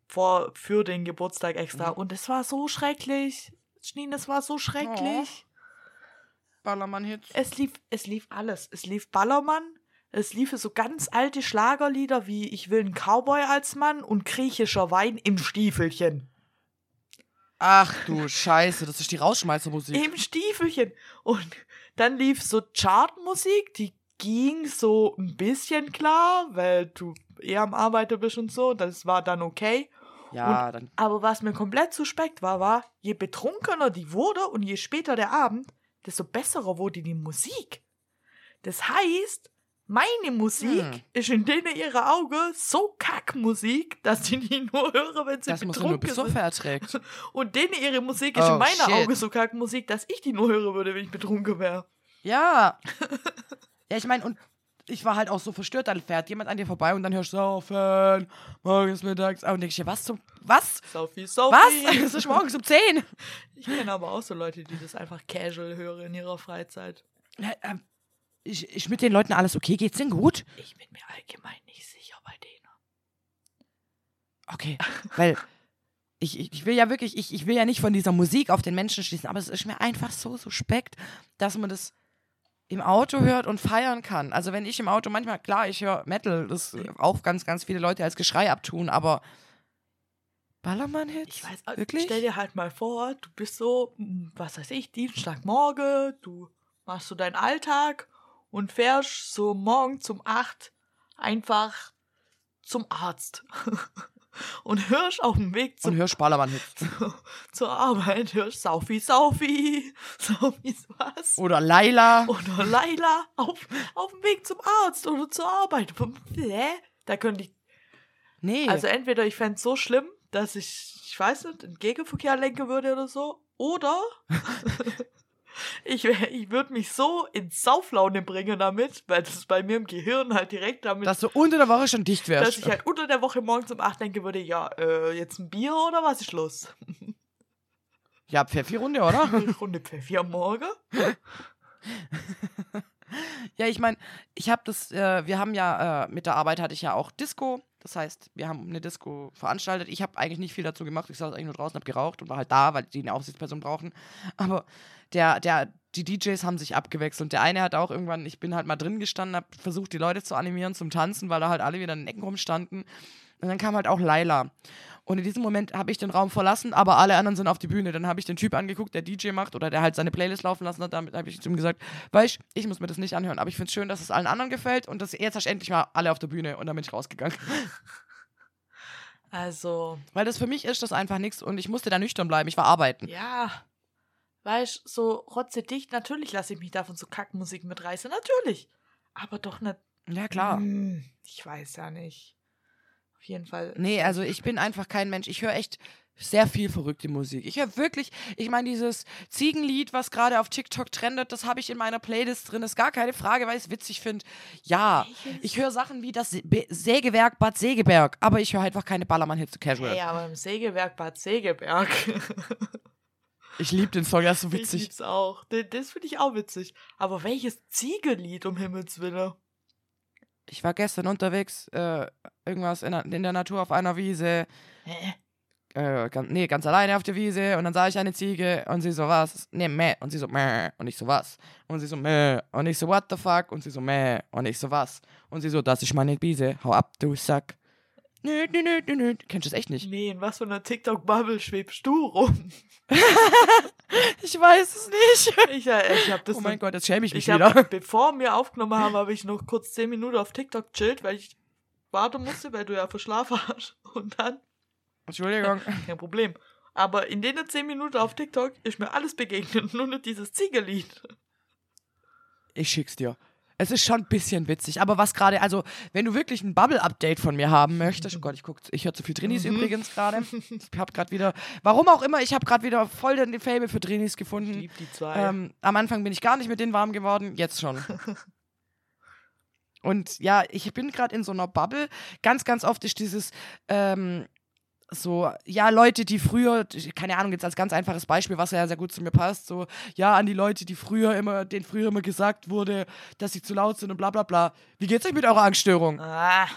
vor, für den Geburtstag extra. Mhm. Und es war so schrecklich. Schneen, es war so schrecklich. Ballermann-Hits. Es lief, es lief alles. Es lief Ballermann. Es liefen so ganz alte Schlagerlieder wie Ich will einen Cowboy als Mann und griechischer Wein im Stiefelchen. Ach du Scheiße, das ist die Rausschmeißermusik. Im Stiefelchen. Und dann lief so Chartmusik, die ging so ein bisschen klar, weil du eher am Arbeiten bist und so. Das war dann okay. Ja, dann. Aber was mir komplett suspekt war, war, je betrunkener die wurde und je später der Abend, desto besserer wurde die Musik. Das heißt, meine Musik Hm. ist in denen ihrer Augen so Kackmusik, dass die die nur hören, wenn sie Das betrunken sind. erträgt. Und denen ihre Musik ist Oh, in meiner shit. Augen so Kackmusik, dass ich die nur hören würde, wenn ich betrunken wäre. Ja. ja, ich meine, und ich war halt auch so verstört, dann fährt jemand an dir vorbei und dann hörst du saufen, morgens, mittags, und denkst dir, was zum, was? Sophie, Sophie. Was? Es ist morgens um 10. Ich kenne aber auch so Leute, die das einfach casual hören in ihrer Freizeit. Ich, ich mit den Leuten alles okay? Geht's denen gut? Ich bin mir allgemein nicht sicher bei denen. Okay, weil ich, ich ich will ja wirklich, ich, ich will ja nicht von dieser Musik auf den Menschen schließen, aber es ist mir einfach so suspekt, dass man das im Auto hört und feiern kann. Also wenn ich im Auto manchmal, klar, ich höre Metal, das auch ganz, ganz viele Leute als Geschrei abtun, aber Ballermann-Hits? Ich weiß, äh, Wirklich? stell dir halt mal vor, du bist so, hm, was weiß ich, Dienstagmorgen, du machst so deinen Alltag und fährst so morgen zum 8 einfach zum Arzt. und hörst auf dem Weg und zum, hörst Ballermann-Hits. zur Arbeit, hörst Saufi, Saufi, Saufi, was? Oder Laila. Oder Laila auf, auf dem Weg zum Arzt oder zur Arbeit. Hä? Da könnte ich Nee. Also entweder ich fände es so schlimm, dass ich, ich weiß nicht, in Gegenverkehr lenken würde oder so, oder ich, ich würde mich so in Sauflaune bringen damit, weil das bei mir im Gehirn halt direkt damit, dass du unter der Woche schon dicht dass wärst. ich halt unter der Woche morgens um 8 denken würde, ja, äh, jetzt ein Bier oder was ist los? ja, Pfeffi-Runde, oder? Runde Pfeffi am Morgen? Ja, ich meine, ich habe das, äh, wir haben ja, äh, mit der Arbeit hatte ich ja auch Disco. Das heißt, wir haben eine Disco veranstaltet. Ich habe eigentlich nicht viel dazu gemacht. Ich saß eigentlich nur draußen, habe geraucht und war halt da, weil die eine Aufsichtsperson brauchen. Aber der, der, die DJs haben sich abgewechselt. Und der eine hat auch irgendwann, ich bin halt mal drin gestanden, habe versucht, die Leute zu animieren zum Tanzen, weil da halt alle wieder in den Ecken rumstanden. Und dann kam halt auch Laila. Und in diesem Moment habe ich den Raum verlassen, aber alle anderen sind auf die Bühne. Dann habe ich den Typ angeguckt, der DJ macht oder der halt seine Playlist laufen lassen hat. Damit habe ich zu ihm gesagt, weißt ich muss mir das nicht anhören, aber ich finde es schön, dass es allen anderen gefällt und dass jetzt hast endlich mal alle auf der Bühne und dann bin ich rausgegangen. Also, Weil das für mich ist das einfach nichts und ich musste da nüchtern bleiben. Ich war arbeiten. ja. Weißt so rotzedicht, natürlich lasse ich mich davon zu Kackmusik mitreißen. Natürlich. Aber doch nicht. Ja, klar. Hm, ich weiß ja nicht. Auf jeden Fall. Nee, also ich bin einfach kein Mensch. Ich höre echt sehr viel verrückte Musik. Ich höre wirklich, ich meine, dieses Ziegenlied, was gerade auf TikTok trendet, das habe ich in meiner Playlist drin. Ist gar keine Frage, weil ich es witzig finde. Ja, Welches? ich höre Sachen wie das Sägewerk Bad Segeberg, aber ich höre einfach keine Ballermann-Hits zu Casual. Hey, aber im Sägewerk Bad Segeberg. Ich liebe den Song, der ist so ich witzig. lieb's auch. Das finde ich auch witzig. Aber welches Ziegelied, um Himmels Willen? Ich war gestern unterwegs, äh, irgendwas in der, in der Natur auf einer Wiese. Äh, ganz, nee, ganz alleine auf der Wiese und dann sah ich eine Ziege und sie so, was? Nee, meh. Und sie so, meh. Und ich so, was? Und sie so, meh. Und ich so, what the fuck? Und sie so, meh. Und ich so, was? Und sie so, das ist meine Wiese. Hau ab, du Sack. Nö, nö, nö, nö, nö. Kennst du das echt nicht? Nee, in was für einer TikTok-Bubble schwebst du rum? Ich weiß es nicht. Ich, äh, ich habe das Oh mein Gott, jetzt schäme ich mich Ich wieder. habe, bevor wir aufgenommen haben, habe ich noch kurz 10 Minuten auf TikTok chillt, weil ich warten musste, weil du ja verschlafen hast. Und dann, Entschuldigung. kein Problem. Aber in den 10 Minuten auf TikTok ist mir alles begegnet, nur nicht dieses Ziegelied. Ich schick's dir. Es ist schon ein bisschen witzig, aber was gerade, also, wenn du wirklich ein Bubble-Update von mir haben möchtest, oh Gott, ich guck, ich höre zu viel Drinis Mhm. übrigens gerade. Ich hab gerade wieder, warum auch immer, ich habe gerade wieder voll den Fable für Drinis Ich gefunden. lieb die zwei. Ähm, am Anfang bin ich gar nicht mit denen warm geworden, jetzt schon. Und ja, ich bin gerade in so einer Bubble. Ganz, ganz oft ist dieses ähm, so, ja, Leute, die früher, keine Ahnung, jetzt als ganz einfaches Beispiel, was ja sehr gut zu mir passt, so, ja, an die Leute, die früher immer, denen früher immer gesagt wurde, dass sie zu laut sind und bla bla bla. Wie geht's euch mit eurer Angststörung? ah.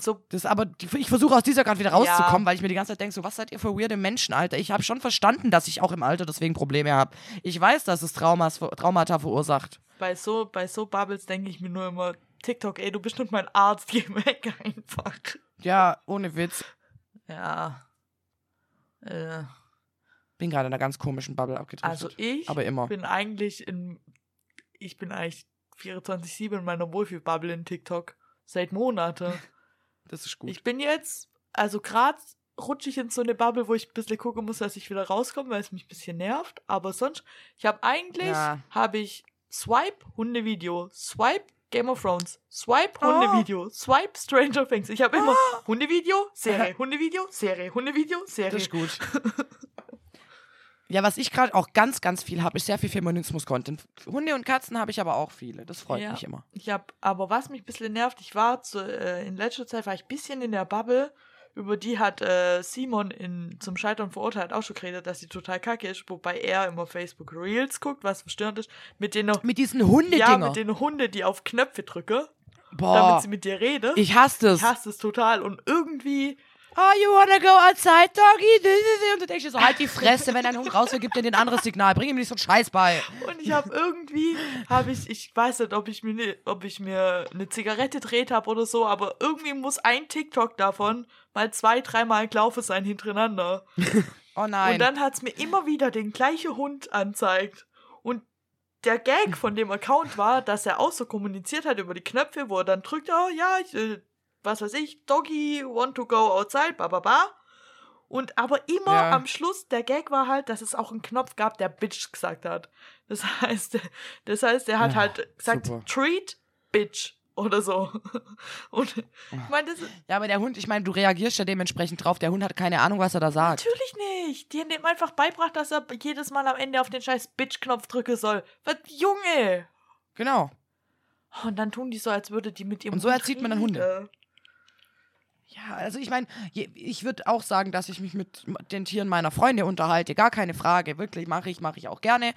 So, Das aber, ich versuche aus dieser gerade wieder rauszukommen, Ja. weil ich mir die ganze Zeit denke, so, was seid ihr für weirde Menschen, Alter? Ich habe schon verstanden, dass ich auch im Alter deswegen Probleme habe. Ich weiß, dass es Traumas, Traumata verursacht. bei so, bei so Bubbles denke ich mir nur immer, TikTok, ey, du bist nicht mein Arzt, geh weg einfach. Ja, ohne Witz. Ja. Äh, Bin gerade in einer ganz komischen Bubble abgedriftet. also ich aber immer. bin eigentlich in, ich bin eigentlich 24-7 in meiner Wohlfühlbubble in TikTok. Seit Monaten. Das ist gut. Ich bin jetzt, also gerade rutsche ich in so eine Bubble, wo ich ein bisschen gucken muss, dass ich wieder rauskomme, weil es mich ein bisschen nervt. Aber sonst, ich habe eigentlich, Ja. habe ich Swipe Hundevideo, Swipe Game of Thrones, Swipe Oh. Hundevideo, Swipe Stranger Things. Ich habe immer Hundevideo, Serie, Hundevideo, Serie, Hundevideo, das Serie. ist gut. ja, was ich gerade auch ganz, ganz viel habe, ist sehr viel Feminismus-Content. Hunde und Katzen habe ich aber auch viele. Das freut Ja. mich immer. Ich habe, aber was mich ein bisschen nervt, ich war zu, äh, in letzter Zeit war ich ein bisschen in der Bubble, über die hat äh, Simon in zum Scheitern verurteilt auch schon geredet, dass sie total kacke ist, wobei er immer Facebook Reels guckt, was verstörend ist, mit den Mit diesen Hundedinger. ja, mit den Hunde, die auf Knöpfe drücken, Boah, damit sie mit dir reden. ich hasse das. Ich hasse es total und irgendwie Oh, you wanna go outside, doggy? Und du denkst dir so, halt die Fresse, wenn dein Hund raus will, gib dir ein anderes Signal. Bring ihm nicht so einen Scheiß bei. und ich habe irgendwie habe ich ich weiß nicht, ob ich mir ne, ob ich mir eine Zigarette dreht habe oder so, aber irgendwie muss ein TikTok davon mal zwei, dreimal gelaufen sein hintereinander. Oh nein. Und dann hat's mir immer wieder den gleichen Hund anzeigt. Und der Gag von dem Account war, dass er auch so kommuniziert hat über die Knöpfe, wo er dann drückt, oh ja, ich, äh, was weiß ich, Doggy, want to go outside, ba ba ba. Und aber immer Ja. am Schluss, der Gag war halt, dass es auch einen Knopf gab, der Bitch gesagt hat. Das heißt, das heißt, er hat Ja, halt gesagt, super. treat Bitch oder so. Und ich meine, das ja, aber der Hund, ich meine, du reagierst ja dementsprechend drauf. Der Hund hat keine Ahnung, was er da sagt. Natürlich nicht. Die haben dem einfach beibracht, dass er jedes Mal am Ende auf den scheiß Bitch-Knopf drücken soll. Was, Junge! Genau. Und dann tun die so, als würde die mit ihrem Und so Hund erzieht man dann. Hunde. Ja, also ich meine, ich würde auch sagen, dass ich mich mit den Tieren meiner Freunde unterhalte. Gar keine Frage. Wirklich, mache ich, mache ich auch gerne.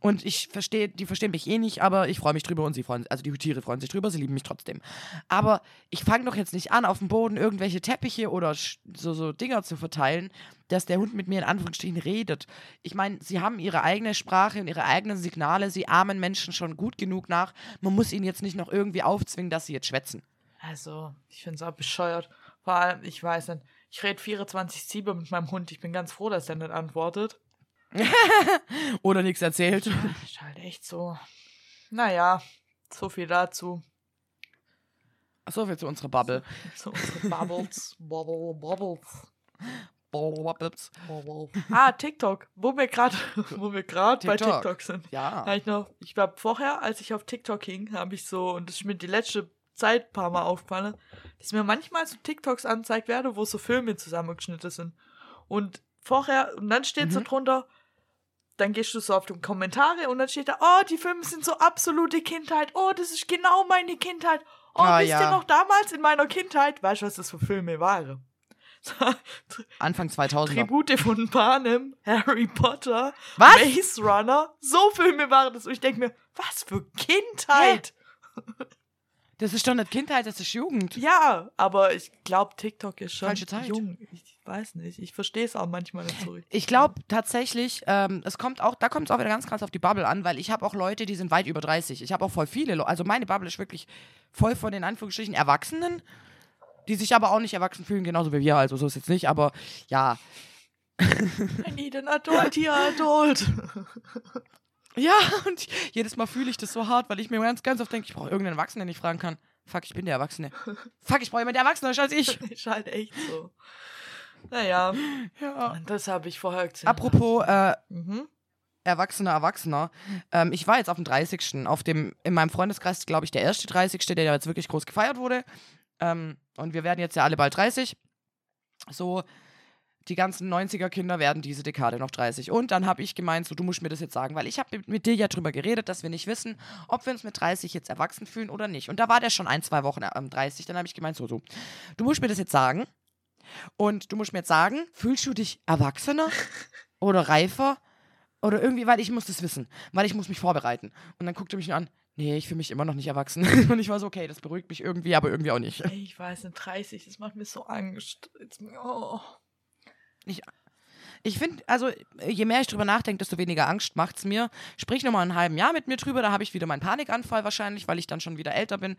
Und ich verstehe, die verstehen mich eh nicht, aber ich freue mich drüber und sie freuen also die Tiere freuen sich drüber, sie lieben mich trotzdem. Aber ich fange doch jetzt nicht an, auf dem Boden irgendwelche Teppiche oder so, so Dinger zu verteilen, dass der Hund mit mir in Anführungsstrichen redet. Ich meine, sie haben ihre eigene Sprache und ihre eigenen Signale, sie ahmen Menschen schon gut genug nach. Man muss ihnen jetzt nicht noch irgendwie aufzwingen, dass sie jetzt schwätzen. Also, ich finde es auch bescheuert. Vor allem, ich weiß nicht, ich rede 24-7 mit meinem Hund. Ich bin ganz froh, dass der nicht antwortet. Oder nichts erzählt. Ist halt echt so. Naja, so viel dazu. So viel zu unserer Bubble. So unsere Bubbles. Bubble, Bubbles. Bubbles. Bubble. Ah, TikTok. Wo wir gerade wo wir gerade bei TikTok. TikTok sind. Ja. Hab ich noch, ich war vorher, als ich auf TikTok hing, habe ich so, und das ist mir die letzte Zeit ein paar Mal aufgefallen, dass mir manchmal so TikToks angezeigt werden, wo so Filme zusammengeschnitten sind. Und vorher, und dann steht so Mhm. drunter, dann gehst du so auf die Kommentare und dann steht da, oh, die Filme sind so absolute Kindheit, oh, das ist genau meine Kindheit. Oh, Ah, wisst ihr ja. noch damals in meiner Kindheit? Weißt du, was das für Filme waren? Anfang 2000er. Tribute von Panem, Harry Potter, Was? Maze Runner. So Filme waren das. Und ich denke mir, was für Kindheit. Das ist doch nicht Kindheit, das ist Jugend. Ja, aber ich glaube, TikTok ist schon Falsche Zeit. jung. Ich weiß nicht. Ich verstehe es auch manchmal nicht so richtig. Ich glaube tatsächlich, ähm, es kommt auch, da kommt es auch wieder ganz krass auf die Bubble an, weil ich habe auch Leute, die sind weit über 30. Ich habe auch voll viele Leute, also meine Bubble ist wirklich voll von den Anführungsstrichen Erwachsenen, die sich aber auch nicht erwachsen fühlen, genauso wie wir, also so ist jetzt nicht, aber ja. I need an adult, here adult. Ja, und jedes Mal fühle ich das so hart, weil ich mir ganz, ganz oft denke, ich brauche irgendeinen Erwachsenen, den ich fragen kann. Fuck, ich bin der Erwachsene. Fuck, ich brauche jemanden, der erwachsener ist als ich. ist halt echt so. Naja, Ja. und das habe ich vorher gesehen. Apropos äh, Mhm. Erwachsener, Erwachsener. Ähm, ich war jetzt auf dem 30. Auf dem, in meinem Freundeskreis, glaube ich, der erste 30. der jetzt wirklich groß gefeiert wurde. Ähm, und wir werden jetzt ja alle bald 30. So, die ganzen 90er-Kinder werden diese Dekade noch 30. Und dann habe ich gemeint, so, du musst mir das jetzt sagen, weil ich habe mit, dir ja drüber geredet, dass wir nicht wissen, ob wir uns mit 30 jetzt erwachsen fühlen oder nicht. Und da war der schon ein, zwei Wochen ähm, 30. Dann habe ich gemeint, so, so, du musst mir das jetzt sagen. Und du musst mir jetzt sagen, fühlst du dich erwachsener oder reifer oder irgendwie, weil ich muss das wissen, weil ich muss mich vorbereiten. Und dann guckte er mich nur an, nee, ich fühle mich immer noch nicht erwachsen. Und ich war so, okay, das beruhigt mich irgendwie, aber irgendwie auch nicht. Ich weiß nicht, 30, das macht mir so Angst. Jetzt, oh. Ich finde, also je mehr ich drüber nachdenke, desto weniger Angst macht's mir. Sprich nochmal einen halben Jahr mit mir drüber, da habe ich wieder meinen Panikanfall wahrscheinlich, weil ich dann schon wieder älter bin.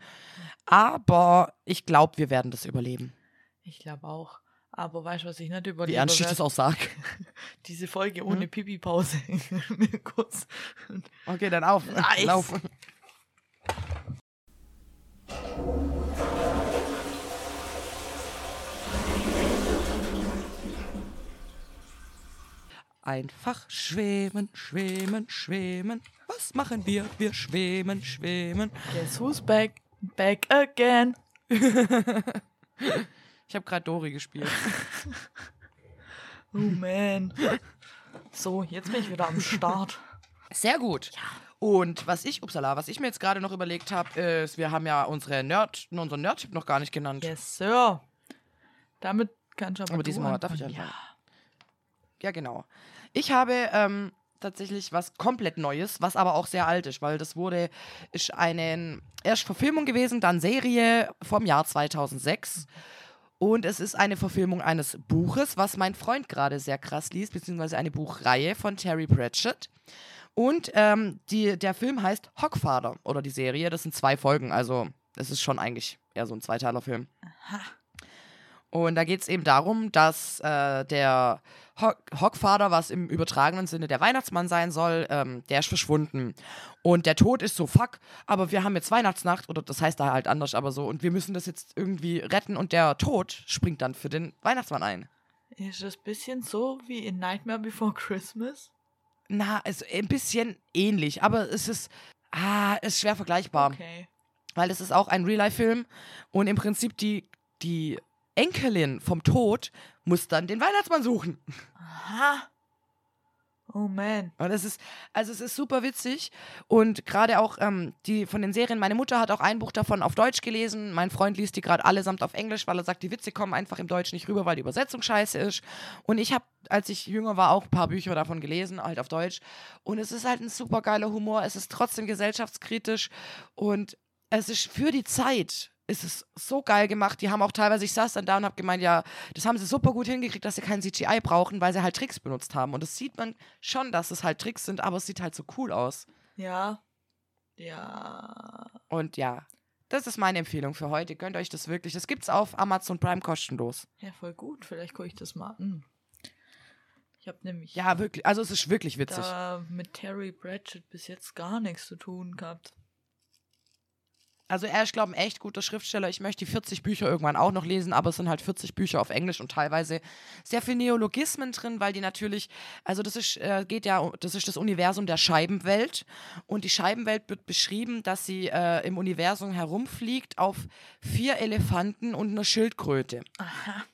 Aber ich glaube, wir werden das überleben. Ich glaube auch. Aber weißt du, was ich nicht überlebe? Wie ernst ich das auch sage. Diese Folge ohne Pipi-Pause. Mir kurz. Okay, dann auf. Nice. Lauf. Einfach schweben, schweben, schweben. Was machen wir? Wir schweben, schweben. Guess who's back? Back again. Ich habe gerade Dori gespielt. Oh man. So, jetzt bin ich wieder am Start. Sehr gut. Und was ich, upsala, was ich mir jetzt gerade noch überlegt habe, ist, wir haben ja unsere Nerd, unseren Nerd-Typ noch gar nicht genannt. Yes, Sir. Damit kannst du aber, Aber diesmal darf ich anfangen. anfangen. Ja, genau. Ich habe ähm, tatsächlich was komplett Neues, was aber auch sehr alt ist, weil das wurde, ist eine erst Verfilmung gewesen, dann Serie vom Jahr 2006. Und es ist eine Verfilmung eines Buches, was mein Freund gerade sehr krass liest, beziehungsweise eine Buchreihe von Terry Pratchett. Und ähm, die, der Film heißt Hockfather oder die Serie. Das sind zwei Folgen, also es ist schon eigentlich eher so ein Zweiteiler-Film. Und da geht es eben darum, dass äh, der Ho Hockvater, was im übertragenen Sinne der Weihnachtsmann sein soll, ähm, der ist verschwunden. Und der Tod ist so, fuck, aber wir haben jetzt Weihnachtsnacht, oder das heißt da halt anders, aber so, und wir müssen das jetzt irgendwie retten und der Tod springt dann für den Weihnachtsmann ein. Ist das ein bisschen so wie in Nightmare Before Christmas? Na, ist ein bisschen ähnlich, aber es ist, ah, ist schwer vergleichbar. Okay. weil es ist auch ein Real-Life-Film und im Prinzip die, die Enkelin vom Tod muss dann den Weihnachtsmann suchen. Aha. Oh man. Und es ist, also es ist super witzig und gerade auch ähm, die von den Serien, meine Mutter hat auch ein Buch davon auf Deutsch gelesen, mein Freund liest die gerade allesamt auf Englisch, weil er sagt, die Witze kommen einfach im Deutsch nicht rüber, weil die Übersetzung scheiße ist. Und ich habe, als ich jünger war, auch ein paar Bücher davon gelesen, halt auf Deutsch. Und es ist halt ein super geiler Humor, es ist trotzdem gesellschaftskritisch und es ist für die Zeit ist es so geil gemacht. Die haben auch teilweise, ich saß dann da und habe gemeint, ja, das haben sie super gut hingekriegt, dass sie kein CGI brauchen, weil sie halt Tricks benutzt haben. Und das sieht man schon, dass es halt Tricks sind, aber es sieht halt so cool aus. Ja. Ja. Und ja, Das ist meine Empfehlung für heute. Gönnt euch das wirklich. Das gibt's auf Amazon Prime kostenlos. Ja, voll gut. Vielleicht gucke ich das mal an. Ich habe nämlich Ja, wirklich. Also es ist wirklich witzig. mit Terry Pratchett bis jetzt gar nichts zu tun gehabt. Also er ist, glaube ich, ein echt guter Schriftsteller. Ich möchte die 40 Bücher irgendwann auch noch lesen, aber es sind halt 40 Bücher auf Englisch und teilweise sehr viel Neologismen drin, weil die natürlich, also das ist, äh, geht ja, das ist das Universum der Scheibenwelt und die Scheibenwelt wird beschrieben, dass sie äh, im Universum herumfliegt auf vier Elefanten und einer Schildkröte. Aha.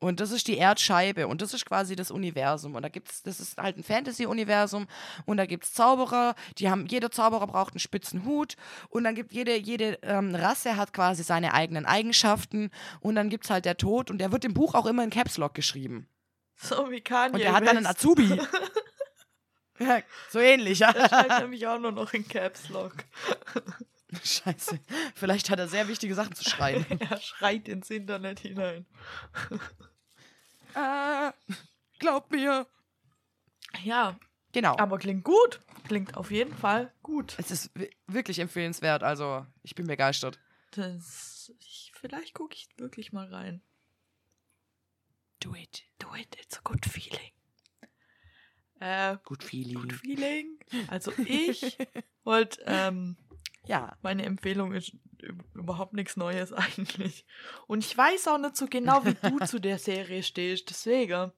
Und das ist die Erdscheibe und das ist quasi das Universum. Und da gibt's, das ist halt ein Fantasy-Universum und da gibt es Zauberer, die haben, jeder Zauberer braucht einen spitzen Hut und dann gibt jede, jede ähm, Rasse hat quasi seine eigenen Eigenschaften und dann gibt es halt der Tod und der wird im Buch auch immer in Caps Lock geschrieben. So wie Kanye. Und der hat dann einen. Azubi. ja, so ähnlich, ja. Der schreibt nämlich auch nur noch in Caps Lock. Scheiße. Vielleicht hat er sehr wichtige Sachen zu schreien. er schreit ins Internet hinein. Ah, glaub mir. Ja, Genau. aber klingt gut. Klingt auf jeden Fall gut. Es ist wi- wirklich empfehlenswert. Also, ich bin begeistert. Das, ich, vielleicht gucke ich wirklich mal rein. Do it. Do it, it's a good feeling. Äh, Good feeling. good feeling. Also ich wollte, ähm, Ja. meine Empfehlung ist überhaupt nichts Neues eigentlich. Und ich weiß auch nicht so genau, wie du zu der Serie stehst, deswegen.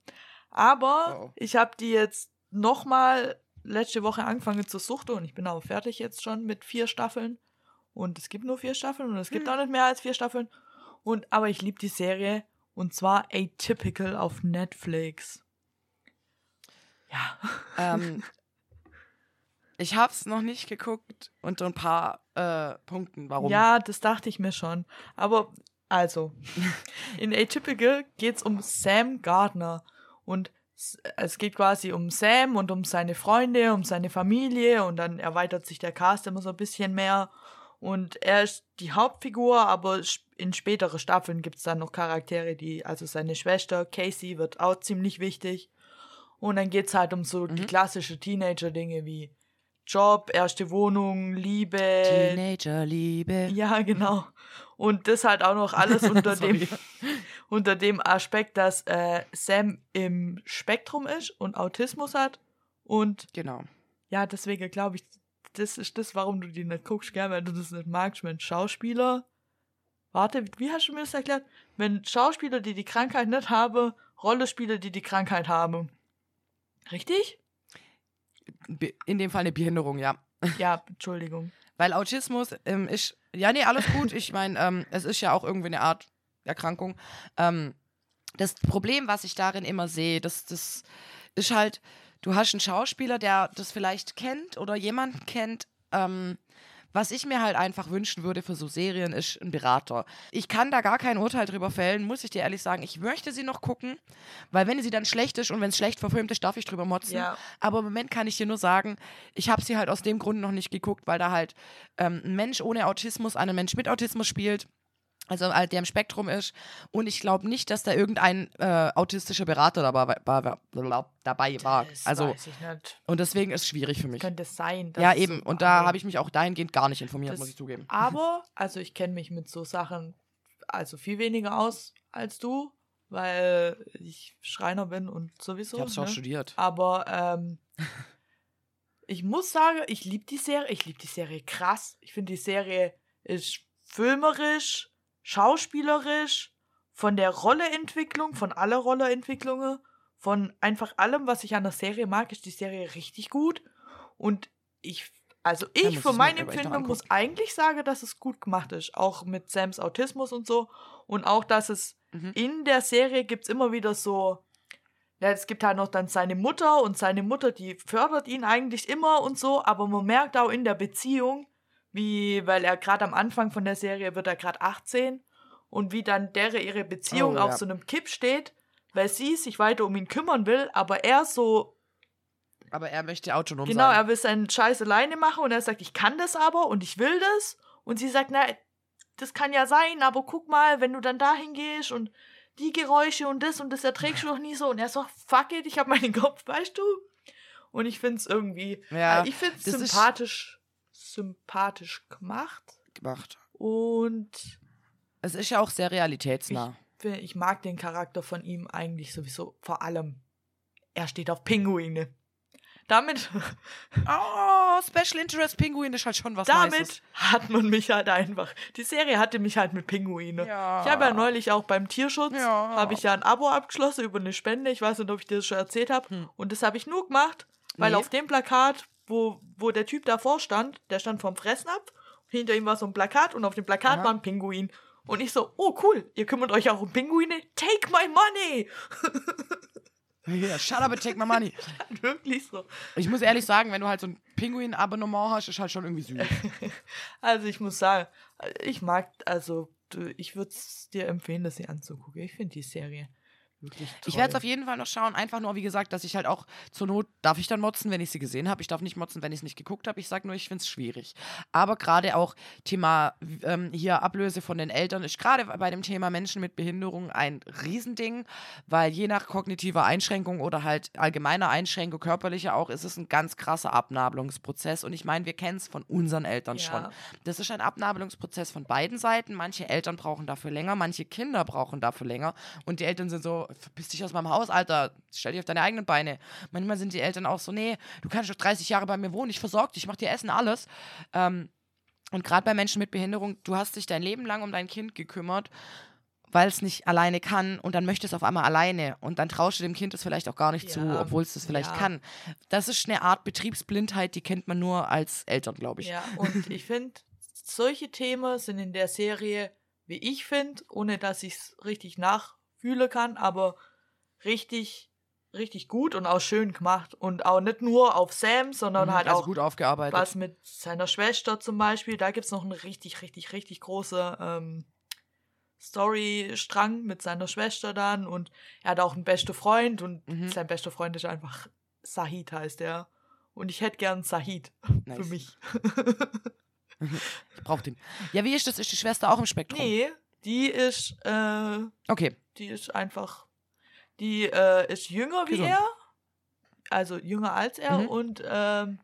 Aber Oh. ich habe die jetzt nochmal letzte Woche angefangen zu suchten und ich bin aber fertig jetzt schon mit vier Staffeln. Und es gibt nur vier Staffeln und es gibt Hm. auch nicht mehr als vier Staffeln. Und aber ich liebe die Serie und zwar Atypical auf Netflix. Ja. ähm, ich hab's noch nicht geguckt unter ein paar äh, Punkten. Warum? Ja, das dachte ich mir schon. Aber also, in Atypical geht es um Sam Gardner. Und es geht quasi um Sam und um seine Freunde, um seine Familie. Und dann erweitert sich der Cast immer so ein bisschen mehr. Und er ist die Hauptfigur, aber in späteren Staffeln gibt es dann noch Charaktere, die, also seine Schwester Casey wird auch ziemlich wichtig. Und dann geht es halt um so die Mhm. klassische Teenager-Dinge wie Job, erste Wohnung, Liebe, Teenagerliebe. ja, genau. Und das halt auch noch alles unter dem, unter dem Aspekt, dass äh, Sam im Spektrum ist und Autismus hat. Und Genau. ja, deswegen glaube ich, das ist das, warum du die nicht guckst, gell, weil du das nicht magst, wenn Schauspieler. Warte, wie hast du mir das erklärt? Wenn Schauspieler, die die Krankheit nicht haben, Rolle spielen, die die Krankheit haben. Richtig? In dem Fall eine Behinderung, ja. Ja, Entschuldigung. Weil Autismus ähm, ist. Ja, nee, alles gut. Ich meine, ähm, es ist ja auch irgendwie eine Art Erkrankung. Ähm, das Problem, was ich darin immer sehe, das, das ist halt, du hast einen Schauspieler, der das vielleicht kennt oder jemanden kennt. Ähm, was ich mir halt einfach wünschen würde für so Serien, ist ein Berater. Ich kann da gar kein Urteil drüber fällen, muss ich dir ehrlich sagen. Ich möchte sie noch gucken, weil wenn sie dann schlecht ist und wenn es schlecht verfilmt ist, darf ich drüber motzen. Ja. Aber im Moment kann ich dir nur sagen, ich habe sie halt aus dem Grund noch nicht geguckt, weil da halt ähm, ein Mensch ohne Autismus einen Mensch mit Autismus spielt. Also halt, der im Spektrum ist. Und ich glaube nicht, dass da irgendein äh, autistischer Berater dabei, war- dabei war. Das Also, weiß ich nicht. und deswegen ist es schwierig für mich. Könnte es sein. Ja, eben. so Und da habe ich mich auch dahingehend gar nicht informiert, Das- muss ich zugeben. Aber, also ich kenne mich mit so Sachen also viel weniger aus als du, weil ich Schreiner bin und sowieso. Ich habe es ne? auch studiert. Aber ähm, ich muss sagen, ich liebe die Serie. Ich liebe die Serie krass. Ich finde, die Serie ist filmerisch, schauspielerisch, von der Rolleentwicklung, von aller Rolleentwicklungen, von einfach allem, was ich an der Serie mag, ist die Serie richtig gut. Und ich, also ich für ich mir mein aber echt noch Empfinden muss eigentlich sagen, dass es gut gemacht ist. Auch mit Sams Autismus und so. Und auch, dass es Mhm. in der Serie gibt es immer wieder so, ja, es gibt halt noch dann seine Mutter und seine Mutter, die fördert ihn eigentlich immer und so, aber man merkt auch in der Beziehung, wie, weil er gerade am Anfang von der Serie wird er gerade 18 und wie dann der ihre Beziehung Oh, auf ja. so einem Kipp steht, weil sie sich weiter um ihn kümmern will, aber er so, Aber er möchte autonom genau, sein. er will seinen Scheiß alleine machen und er sagt, ich kann das aber und ich will das und sie sagt, na, das kann ja sein, aber guck mal, wenn du dann dahin gehst und die Geräusche und das und das erträgst du doch nie so. Und er sagt, fuck it, ich hab meinen Kopf, weißt du? Und ich find's irgendwie, Ja, ich find's sympathisch. Sympathisch gemacht. gemacht. Und Es ist ja auch sehr realitätsnah. fi- ich mag den Charakter von ihm eigentlich sowieso vor allem. Er steht auf Pinguine. Damit, Oh, Special Interest Pinguin ist halt schon was damit Nices. hat man mich halt einfach. Die Serie hatte mich halt mit Pinguine. Ja. Ich habe ja neulich auch beim Tierschutz, Ja. habe ich ja ein Abo abgeschlossen über eine Spende. Ich weiß nicht, ob ich dir das schon erzählt habe. Hm. Und das habe ich nur gemacht, weil Nee. auf dem Plakat, wo, wo der Typ davor stand, der stand vom Fressen ab. Hinter ihm war so ein Plakat und auf dem Plakat Aha. war ein Pinguin. Und ich so, oh cool, ihr kümmert euch auch um Pinguine? Take my money! Ja, shut up and take my money. Wirklich so. Ich muss ehrlich sagen, wenn du halt so ein Pinguin-Abonnement hast, ist halt schon irgendwie süß. Also ich muss sagen, ich mag, also ich würde es dir empfehlen, das sie anzugucken. Ich finde die Serie. Ich werde es auf jeden Fall noch schauen. Einfach nur, wie gesagt, dass ich halt auch zur Not, darf ich dann motzen, wenn ich sie gesehen habe. Ich darf nicht motzen, wenn ich es nicht geguckt habe. Ich sage nur, ich finde es schwierig. Aber gerade auch Thema ähm, hier Ablöse von den Eltern ist gerade bei dem Thema Menschen mit Behinderung ein Riesending, weil je nach kognitiver Einschränkung oder halt allgemeiner Einschränkung, körperlicher auch, ist es ein ganz krasser Abnabelungsprozess. Und ich meine, wir kennen es von unseren Eltern Ja. schon. Das ist ein Abnabelungsprozess von beiden Seiten. Manche Eltern brauchen dafür länger, manche Kinder brauchen dafür länger. Und die Eltern sind so, verpiss dich aus meinem Haus, Alter, stell dich auf deine eigenen Beine. Manchmal sind die Eltern auch so, nee, du kannst doch 30 Jahre bei mir wohnen, ich versorge dich, ich mach dir Essen, alles. Ähm, und gerade bei Menschen mit Behinderung, du hast dich dein Leben lang um dein Kind gekümmert, weil es nicht alleine kann und dann möchtest du auf einmal alleine und dann traust du dem Kind das vielleicht auch gar nicht zu, Ja, obwohl es das vielleicht ja. kann. Das ist eine Art Betriebsblindheit, die kennt man nur als Eltern, glaube ich. Ja, und ich finde, solche Themen sind in der Serie, wie ich finde, ohne dass ich es richtig nachfühlen kann, aber richtig, richtig gut und auch schön gemacht. Und auch nicht nur auf Sam, sondern Mhm, halt also auch gut aufgearbeitet. was mit seiner Schwester zum Beispiel. Da gibt es noch einen richtig, richtig, richtig großen ähm, Storystrang mit seiner Schwester dann. Und er hat auch einen besten Freund und Mhm. sein bester Freund ist einfach Sahid heißt er. Und ich hätte gern Sahid Nice. für mich. Ich brauch den. Ja, wie ist das? Ist die Schwester auch im Spektrum? Nee, die ist, äh, Okay. die ist einfach, die äh, ist jünger wie Gesund. er, also jünger als er Mhm. und ähm,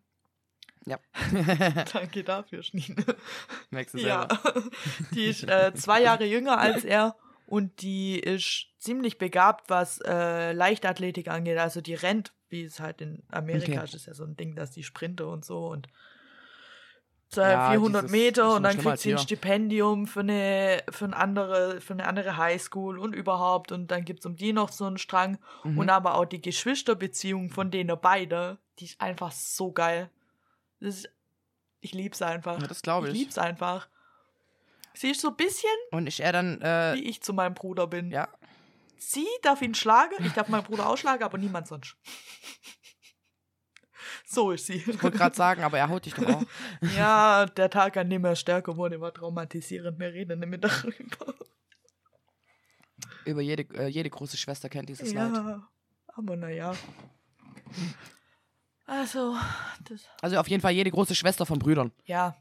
Ja. danke dafür, Schneen. Merkst du Ja, selber. die ist äh, zwei Jahre jünger als er und die ist ziemlich begabt, was äh, Leichtathletik angeht. Also die rennt, wie es halt in Amerika Okay. ist, ist ja so ein Ding, dass die sprinte und so und Ja, 400 dieses- Meter und dann kriegt sie ein. Stipendium für eine, für eine andere, für eine andere Highschool und überhaupt und dann gibt es um die noch so einen Strang Mhm. und aber auch die Geschwisterbeziehung von denen beide, die ist einfach so geil. Das ist, ich lieb's einfach. Ja, das glaube Ich ich. lieb's einfach. Sie ist so ein bisschen, Und ist er dann, äh, wie ich zu meinem Bruder bin. ja, Sie darf ihn schlagen, ich darf meinen Bruder ausschlagen, aber niemand sonst. So ist sie. ich wollte gerade sagen, aber er haut dich doch auch. Ja, der Tag, an dem er stärker wurde, war traumatisierend. Wir reden nicht mehr darüber. Über jede, äh, jede große Schwester kennt dieses Leid. Ja, aber naja. Also, das, Also auf jeden Fall jede große Schwester von Brüdern. ja,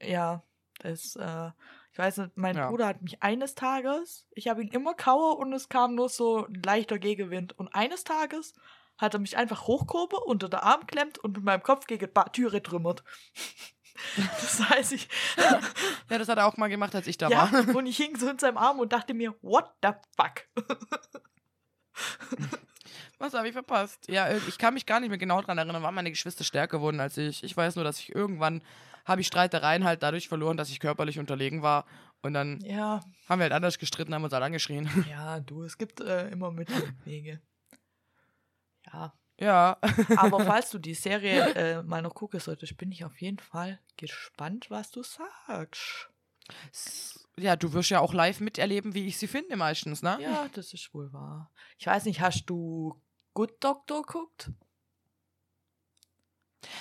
ja, das, äh, ich weiß nicht, mein Ja. Bruder hat mich eines Tages, ich habe ihn immer kauer und es kam nur so ein leichter Gegenwind. Und eines Tages hat er mich einfach hochgehoben, unter der Arm klemmt und mit meinem Kopf gegen die Ba- Türe trümmert. Das heißt, ich, Ja, das hat er auch mal gemacht, als ich da ja, war. und ich hing so in seinem Arm und dachte mir, what the fuck? Was habe ich verpasst? Ja, äh, ich kann mich gar nicht mehr genau dran erinnern, wann meine Geschwister stärker wurden als ich. Ich weiß nur, dass ich irgendwann habe ich Streitereien halt dadurch verloren, dass ich körperlich unterlegen war. Und dann Ja, haben wir halt anders gestritten, haben uns halt angeschrien. ja, du, es gibt äh, immer Mittel und Wege. Ja, ja. aber falls du die Serie äh, mal noch gucken solltest, bin ich auf jeden Fall gespannt, was du sagst. Ja, du wirst ja auch live miterleben, wie ich sie finde meistens, ne? Ja, das ist wohl wahr. Ich weiß nicht, hast du Good Doctor guckt?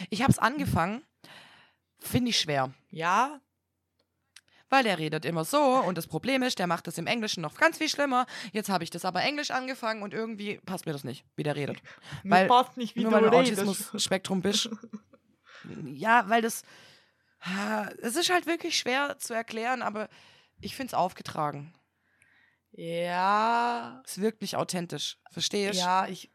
Ich habe es angefangen, finde ich schwer. Ja, Weil der redet immer so und das Problem ist, der macht das im Englischen noch ganz viel schlimmer. Jetzt habe ich das aber Englisch angefangen und irgendwie passt mir das nicht, wie der redet. mir Weil- passt nicht, wie Nur du weil du. Autismus-Spektrum bist. Ja, weil das. Es ist halt wirklich schwer zu erklären, aber ich finde es aufgetragen. Ja, Es ist wirklich authentisch. Verstehst du? ja, ich,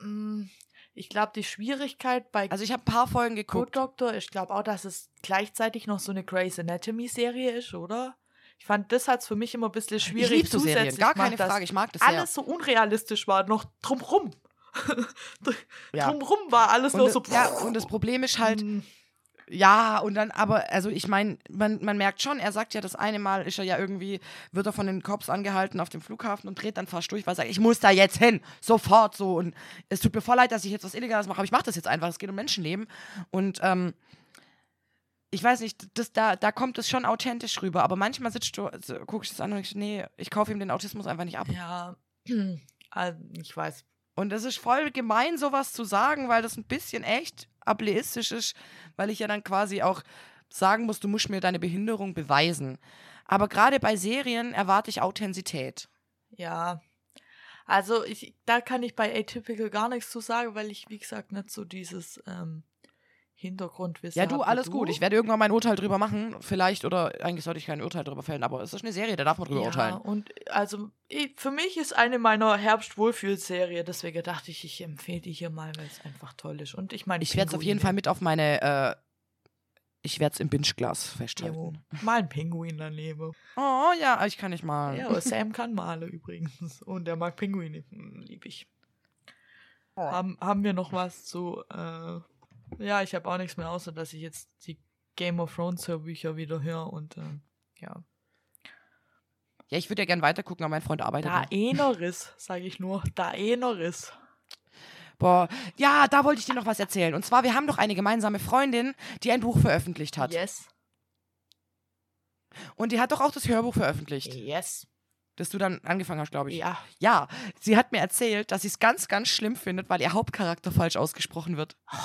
mm, Ich glaube, die Schwierigkeit bei Also ich habe ein paar Folgen Good geguckt. Doctor, ich glaube auch, dass es gleichzeitig noch so eine Grey's Anatomy-Serie ist, oder? Ich fand, das hat es für mich immer ein bisschen Ich schwierig liebe so Serien, zusätzlich gar keine dass Frage. Ich mag das sehr. alles so unrealistisch war, noch drumrum. Ja. Drumrum war alles Und, noch das- so. ja, und das Problem ist halt, Mm, Ja, und dann, aber, also ich meine, man, man merkt schon, er sagt ja, das eine Mal ist er ja irgendwie, wird er von den Cops angehalten auf dem Flughafen und dreht dann fast durch, weil er sagt, ich muss da jetzt hin, sofort so. Und es tut mir voll leid, dass ich jetzt was Illegales mache, aber ich mache das jetzt einfach, es geht um Menschenleben. Und ähm, ich weiß nicht, das, da, da kommt es schon authentisch rüber, aber manchmal sitzt du, also, guck ich das an und ich, nee, ich kaufe ihm den Autismus einfach nicht ab. Ja, also, ich weiß. Und es ist voll gemein, sowas zu sagen, weil das ein bisschen echt ableistisch ist, weil ich ja dann quasi auch sagen muss, du musst mir deine Behinderung beweisen. Aber gerade bei Serien erwarte ich Authentizität. Ja. Also ich, da kann ich bei Atypical gar nichts zu sagen, weil ich, wie gesagt, nicht so dieses ähm, Hintergrundwissen Ja, du, alles du. gut. Ich werde irgendwann mein Urteil drüber machen, vielleicht, oder eigentlich sollte ich kein Urteil drüber fällen, aber es ist eine Serie, da darf man drüber ja, urteilen. und also ich, für mich ist eine meiner Herbst-Wohlfühl-Serie, deswegen dachte ich, ich empfehle die hier mal, weil es einfach toll ist. Und ich meine, Ich werde es auf jeden Fall mit auf meine, äh, ich werde es im Binge-Glas festhalten. Jo, mal ein Pinguin daneben. Oh ja, ich kann nicht mal. Ja, Sam kann male übrigens. Und er mag Pinguine. Hm, lieb ich. Oh. Haben, haben wir noch was zu. Äh, ja, ich habe auch nichts mehr, außer dass ich jetzt die Game of Thrones Hörbücher wieder höre und äh, ja. Ja, ich würde ja gern weitergucken, aber mein Freund arbeitet. Da noch. Eneris, sage ich nur. Da Eneris. Boah, ja, da wollte ich dir noch was erzählen. Und zwar, wir haben doch eine gemeinsame Freundin, die ein Buch veröffentlicht hat. Yes. Und die hat doch auch das Hörbuch veröffentlicht, Yes. Das du dann angefangen hast, glaube ich. Ja. Ja, sie hat mir erzählt, dass sie es ganz, ganz schlimm findet, weil ihr Hauptcharakter falsch ausgesprochen wird. Oh,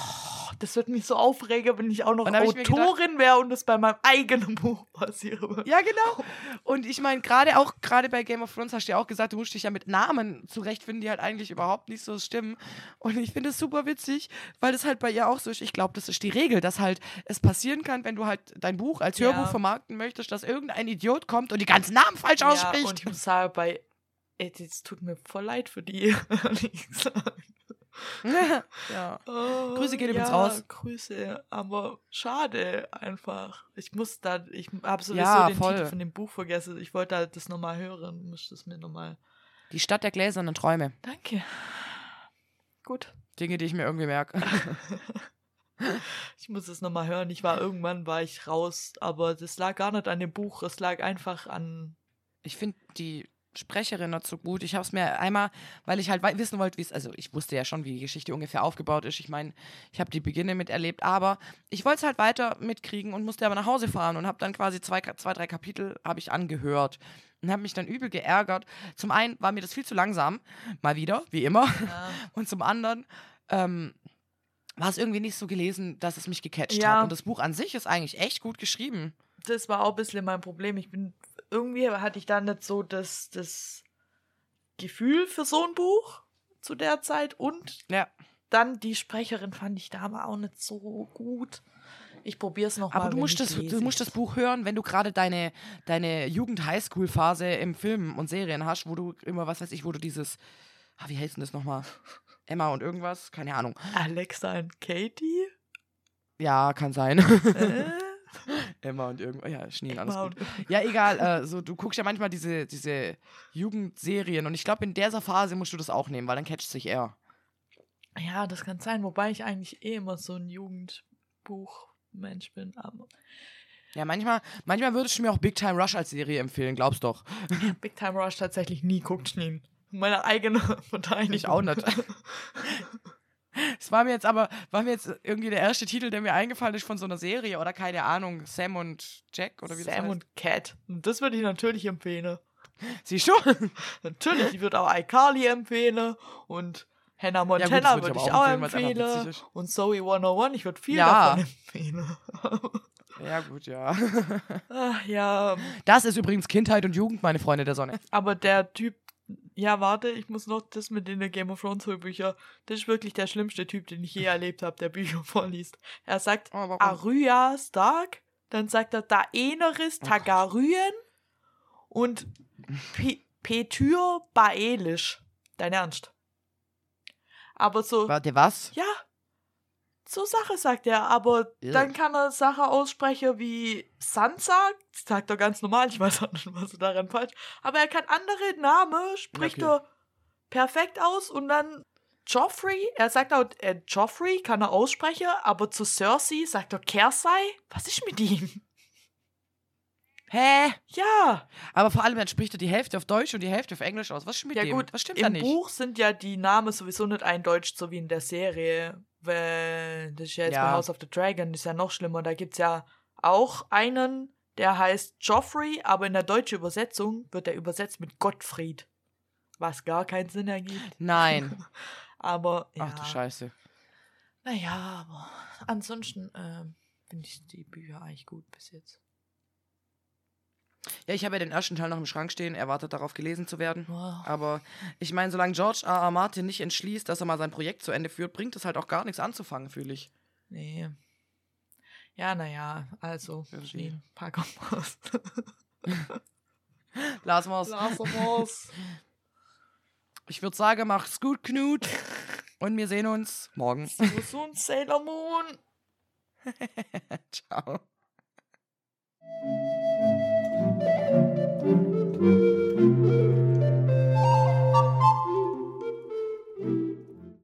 das wird mich so aufregen, wenn ich auch noch Und Autorin wäre und es bei meinem eigenen Buch passiere. Ja, genau. Und ich meine, gerade auch, gerade bei Game of Thrones hast du ja auch gesagt, du musst dich ja mit Namen zurechtfinden, die halt eigentlich überhaupt nicht so stimmen. Und ich finde es super witzig, weil das halt bei ihr auch so ist. Ich glaube, das ist die Regel, dass halt es passieren kann, wenn du halt dein Buch als Ja. Hörbuch vermarkten möchtest, dass irgendein Idiot kommt und die ganzen Namen falsch Ja, ausspricht. ich sagen, bei. Ey, Es tut mir voll leid für die, ja. Oh, Grüße gehen übrigens ja, raus. Grüße, aber schade einfach. Ich muss da, ich habe sowieso Ja, den voll. Titel von dem Buch vergessen. Ich wollte halt das nochmal hören, muss das mir nochmal. Die Stadt der gläsernen Träume. Danke. Gut. Dinge, die ich mir irgendwie merke. Ich muss es nochmal hören. Ich war irgendwann war ich raus, aber das lag gar nicht an dem Buch. Es lag einfach an. Ich finde die Sprecherin nicht so gut. Ich habe es mir einmal, weil ich halt wissen wollte, wie es, also ich wusste ja schon, wie die Geschichte ungefähr aufgebaut ist. Ich meine, ich habe die Beginne miterlebt, aber ich wollte es halt weiter mitkriegen und musste aber nach Hause fahren und habe dann quasi zwei, zwei drei Kapitel habe ich angehört und habe mich dann übel geärgert. Zum einen war mir das viel zu langsam, mal wieder, wie immer, Ja, und zum anderen ähm, war es irgendwie nicht so gelesen, dass es mich gecatcht Ja. hat. Und das Buch an sich ist eigentlich echt gut geschrieben. Das war auch ein bisschen mein Problem. Ich bin. Irgendwie hatte ich da nicht so das, das Gefühl für so ein Buch zu der Zeit und Ja. dann die Sprecherin fand ich da aber auch nicht so gut. Ich probiere es noch mal. Aber du wenn musst, das, du musst das Buch hören, wenn du gerade deine, deine Jugend-Highschool-Phase im Film und Serien hast, wo du immer, was weiß ich, wo du dieses, ah, wie heißt denn das nochmal? Emma und irgendwas? Keine Ahnung. Alexa und Katie? Ja, kann sein. Äh? Emma und irgendwas. Ja, Schneen, alles gut. Ja, egal. Äh, so, du guckst ja manchmal diese, diese Jugendserien und ich glaube, in dieser Phase musst du das auch nehmen, weil dann catcht sich er. Ja, das kann sein, wobei ich eigentlich eh immer so ein Jugendbuchmensch bin. Aber Ja, manchmal, manchmal würdest du mir auch Big Time Rush als Serie empfehlen, glaubst doch. Big Time Rush tatsächlich nie guckt, nie. Meine eigene Verteidigung. Ich auch nicht. Es war mir jetzt aber, war mir jetzt irgendwie der erste Titel, der mir eingefallen ist von so einer Serie oder keine Ahnung, Sam und Jack oder wie das Sam heißt. und Cat. Und das würde ich natürlich empfehlen. Siehst du? Natürlich, ich würde auch iCarly empfehlen und Hannah das Montana würde ich aber ich auch empfehlen, empfehlen. Und Zoe 101, ich würde viel Ja. davon empfehlen. Ja, gut, ja. Ach, ja, Das ist übrigens Kindheit und Jugend, meine Freunde der Sonne. aber der Typ, ja, warte, ich muss noch das mit den Game of Thrones Hörbücher. Das ist wirklich der schlimmste Typ, den ich je erlebt habe, der Bücher vorliest. Er sagt Oh? Arya Stark, dann sagt er Daenerys Targaryen und Pe Petyr Baelish. Dein Ernst? Aber so, Warte, was? ja, so Sache sagt er. Aber Ja. dann kann er Sachen aussprechen wie Sansa, sagt er ganz normal. Ich weiß auch nicht, was er daran falsch. Aber er kann andere Namen, spricht Okay. er perfekt aus und dann Joffrey, er sagt auch, äh, Joffrey kann er aussprechen, aber zu Cersei sagt er Kersei. Was ist mit ihm? Hä? Ja, Aber vor allem, dann spricht er die Hälfte auf Deutsch und die Hälfte auf Englisch aus. Was stimmt mit ja dem? gut. Was stimmt da Im nicht? Buch sind ja die Namen sowieso nicht eindeutscht, so wie in der Serie. Weil das ist ja jetzt Ja. bei House of the Dragon, ist ja noch schlimmer. Da gibt es ja auch einen, der heißt Joffrey, aber in der deutschen Übersetzung wird er übersetzt mit Gottfried. Was gar keinen Sinn ergibt. Nein. Aber ja. Ach du Scheiße. Naja, aber ansonsten ähm, finde ich die Bücher eigentlich gut bis jetzt. Ja, ich habe ja den ersten Teil noch im Schrank stehen. Er wartet darauf, gelesen zu werden. Wow. Aber ich meine, solange George R. R. Martin nicht entschließt, dass er mal sein Projekt zu Ende führt, bringt es halt auch gar nichts anzufangen, fühle ich. Nee. Ja, naja, also, Irgendwie. Schnee, pack raus. Lassen wir's. Lass uns. Ich würde sagen, mach's gut, Knut. Und wir sehen uns morgen. So ein Sailor Moon. Ciao. Thank you.